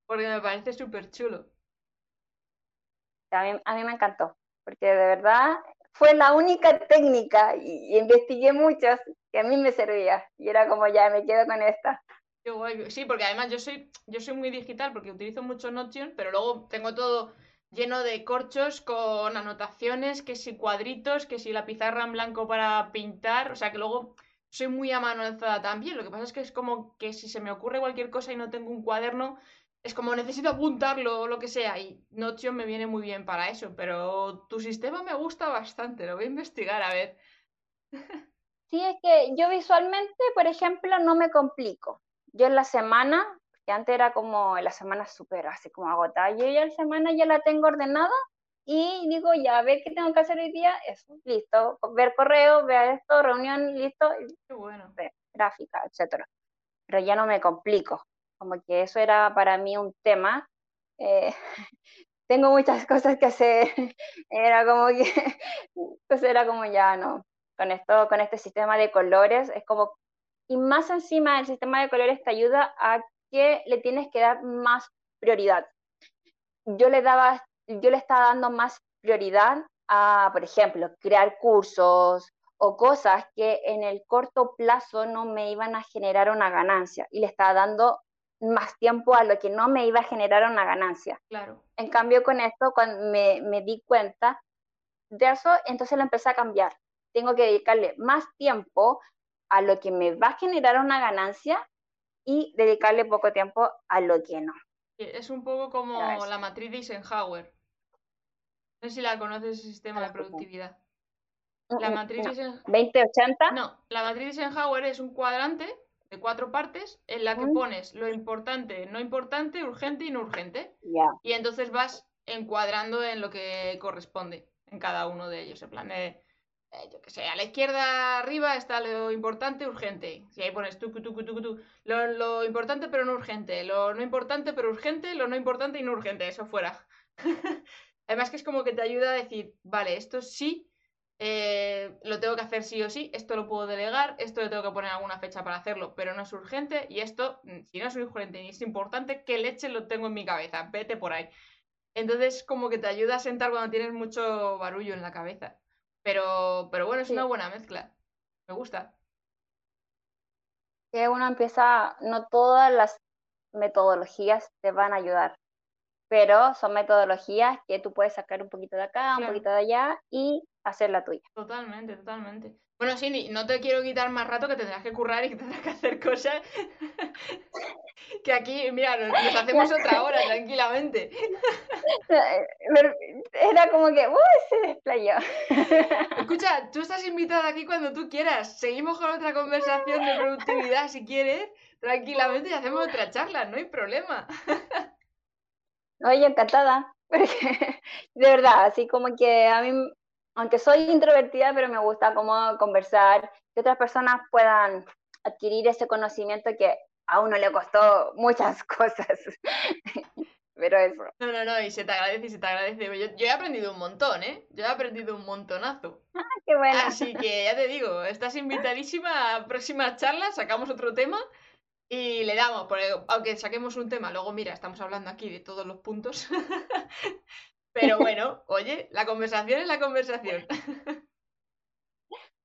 porque me parece súper chulo. A mí, a mí me encantó, porque de verdad fue la única técnica y, y investigué muchas que a mí me servía y era como ya me quedo con esta. Sí, porque además yo soy, yo soy muy digital porque utilizo mucho Notion, pero luego tengo todo lleno de corchos con anotaciones, que si cuadritos, que si la pizarra en blanco para pintar, o sea que luego soy muy a mano alzada también. Lo que pasa es que es como que si se me ocurre cualquier cosa y no tengo un cuaderno, es como necesito apuntarlo o lo que sea y Notion me viene muy bien para eso, pero tu sistema me gusta bastante, lo voy a investigar a ver. Sí, es que yo visualmente, por ejemplo, no me complico yo en la semana, que antes era como en la semana súper así como agotada, yo ya en la semana ya la tengo ordenada y digo, ya, a ver qué tengo que hacer hoy día, eso, listo, ver correo, ver esto, reunión, listo, qué bueno. gráfica, etcétera. Pero ya no me complico, como que eso era para mí un tema. Eh, tengo muchas cosas que hacer, era como que, pues era como ya, no, con esto, con este sistema de colores, es como y más encima el sistema de colores te ayuda a que le tienes que dar más prioridad. Yo le daba, yo le estaba dando más prioridad a, por ejemplo, crear cursos o cosas que en el corto plazo no me iban a generar una ganancia y le estaba dando más tiempo a lo que no me iba a generar una ganancia. Claro. En cambio, con esto, cuando me, me di cuenta de eso, entonces lo empecé a cambiar. Tengo que dedicarle más tiempo a lo que me va a generar una ganancia y dedicarle poco tiempo a lo que no. Es un poco como la matriz de Eisenhower. No sé si la conoces, ese sistema de productividad. Mm, la mm, matriz Eisenhower... 2080. No, la matriz Eisenhower es un cuadrante de cuatro partes en la que mm. pones lo importante, no importante, urgente y no urgente. Y entonces vas encuadrando en lo que corresponde en cada uno de ellos. En plan de eh, yo qué sé, a la izquierda arriba está lo importante, urgente. Si ahí pones tú, tú, tú, tú, lo, lo importante pero no urgente, lo no importante pero urgente, lo no importante y no urgente, eso fuera. Además que es como que te ayuda a decir, vale, esto sí, eh, lo tengo que hacer sí o sí, esto lo puedo delegar, esto le tengo que poner alguna fecha para hacerlo, pero no es urgente, y esto, mm, si no es urgente ni es importante, ¿qué leche lo tengo en mi cabeza? Vete por ahí. Entonces, como que te ayuda a sentar cuando tienes mucho barullo en la cabeza. Pero, pero bueno, es una buena mezcla. Me gusta. Que uno empieza, no todas las metodologías te van a ayudar, pero son metodologías que tú puedes sacar un poquito de acá, un poquito de allá y hacer la tuya. Totalmente, totalmente. Bueno, Cindy, no te quiero quitar más rato que tendrás que currar y que tendrás que hacer cosas. que aquí, mira, nos, hacemos otra hora tranquilamente. Era como que, ¡uy! Se desplayó. Escucha, tú estás invitada aquí cuando tú quieras. Seguimos con otra conversación de productividad si quieres, tranquilamente y hacemos otra charla, no hay problema. Oye, encantada. de verdad, así como que a mí aunque soy introvertida, pero me gusta como conversar, que otras personas puedan adquirir ese conocimiento que a uno le costó muchas cosas. pero eso. No, no, no, y se te agradece y se te agradece. Yo, he aprendido un montón, ¿eh? Yo he aprendido un montonazo. Ah, qué bueno. Así que ya te digo, estás invitadísima a próximas charlas, sacamos otro tema y le damos, porque aunque saquemos un tema, luego mira, estamos hablando aquí de todos los puntos. Pero bueno, oye, la conversación es la conversación.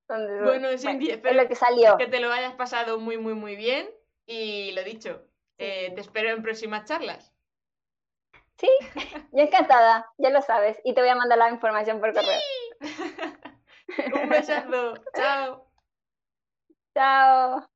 bueno, Cindy, espero que, salió. que te lo hayas pasado muy, muy, muy bien. Y lo dicho, eh, te espero en próximas charlas. Sí, yo encantada, ya lo sabes. Y te voy a mandar la información por correo. Un besazo. Chao. Chao.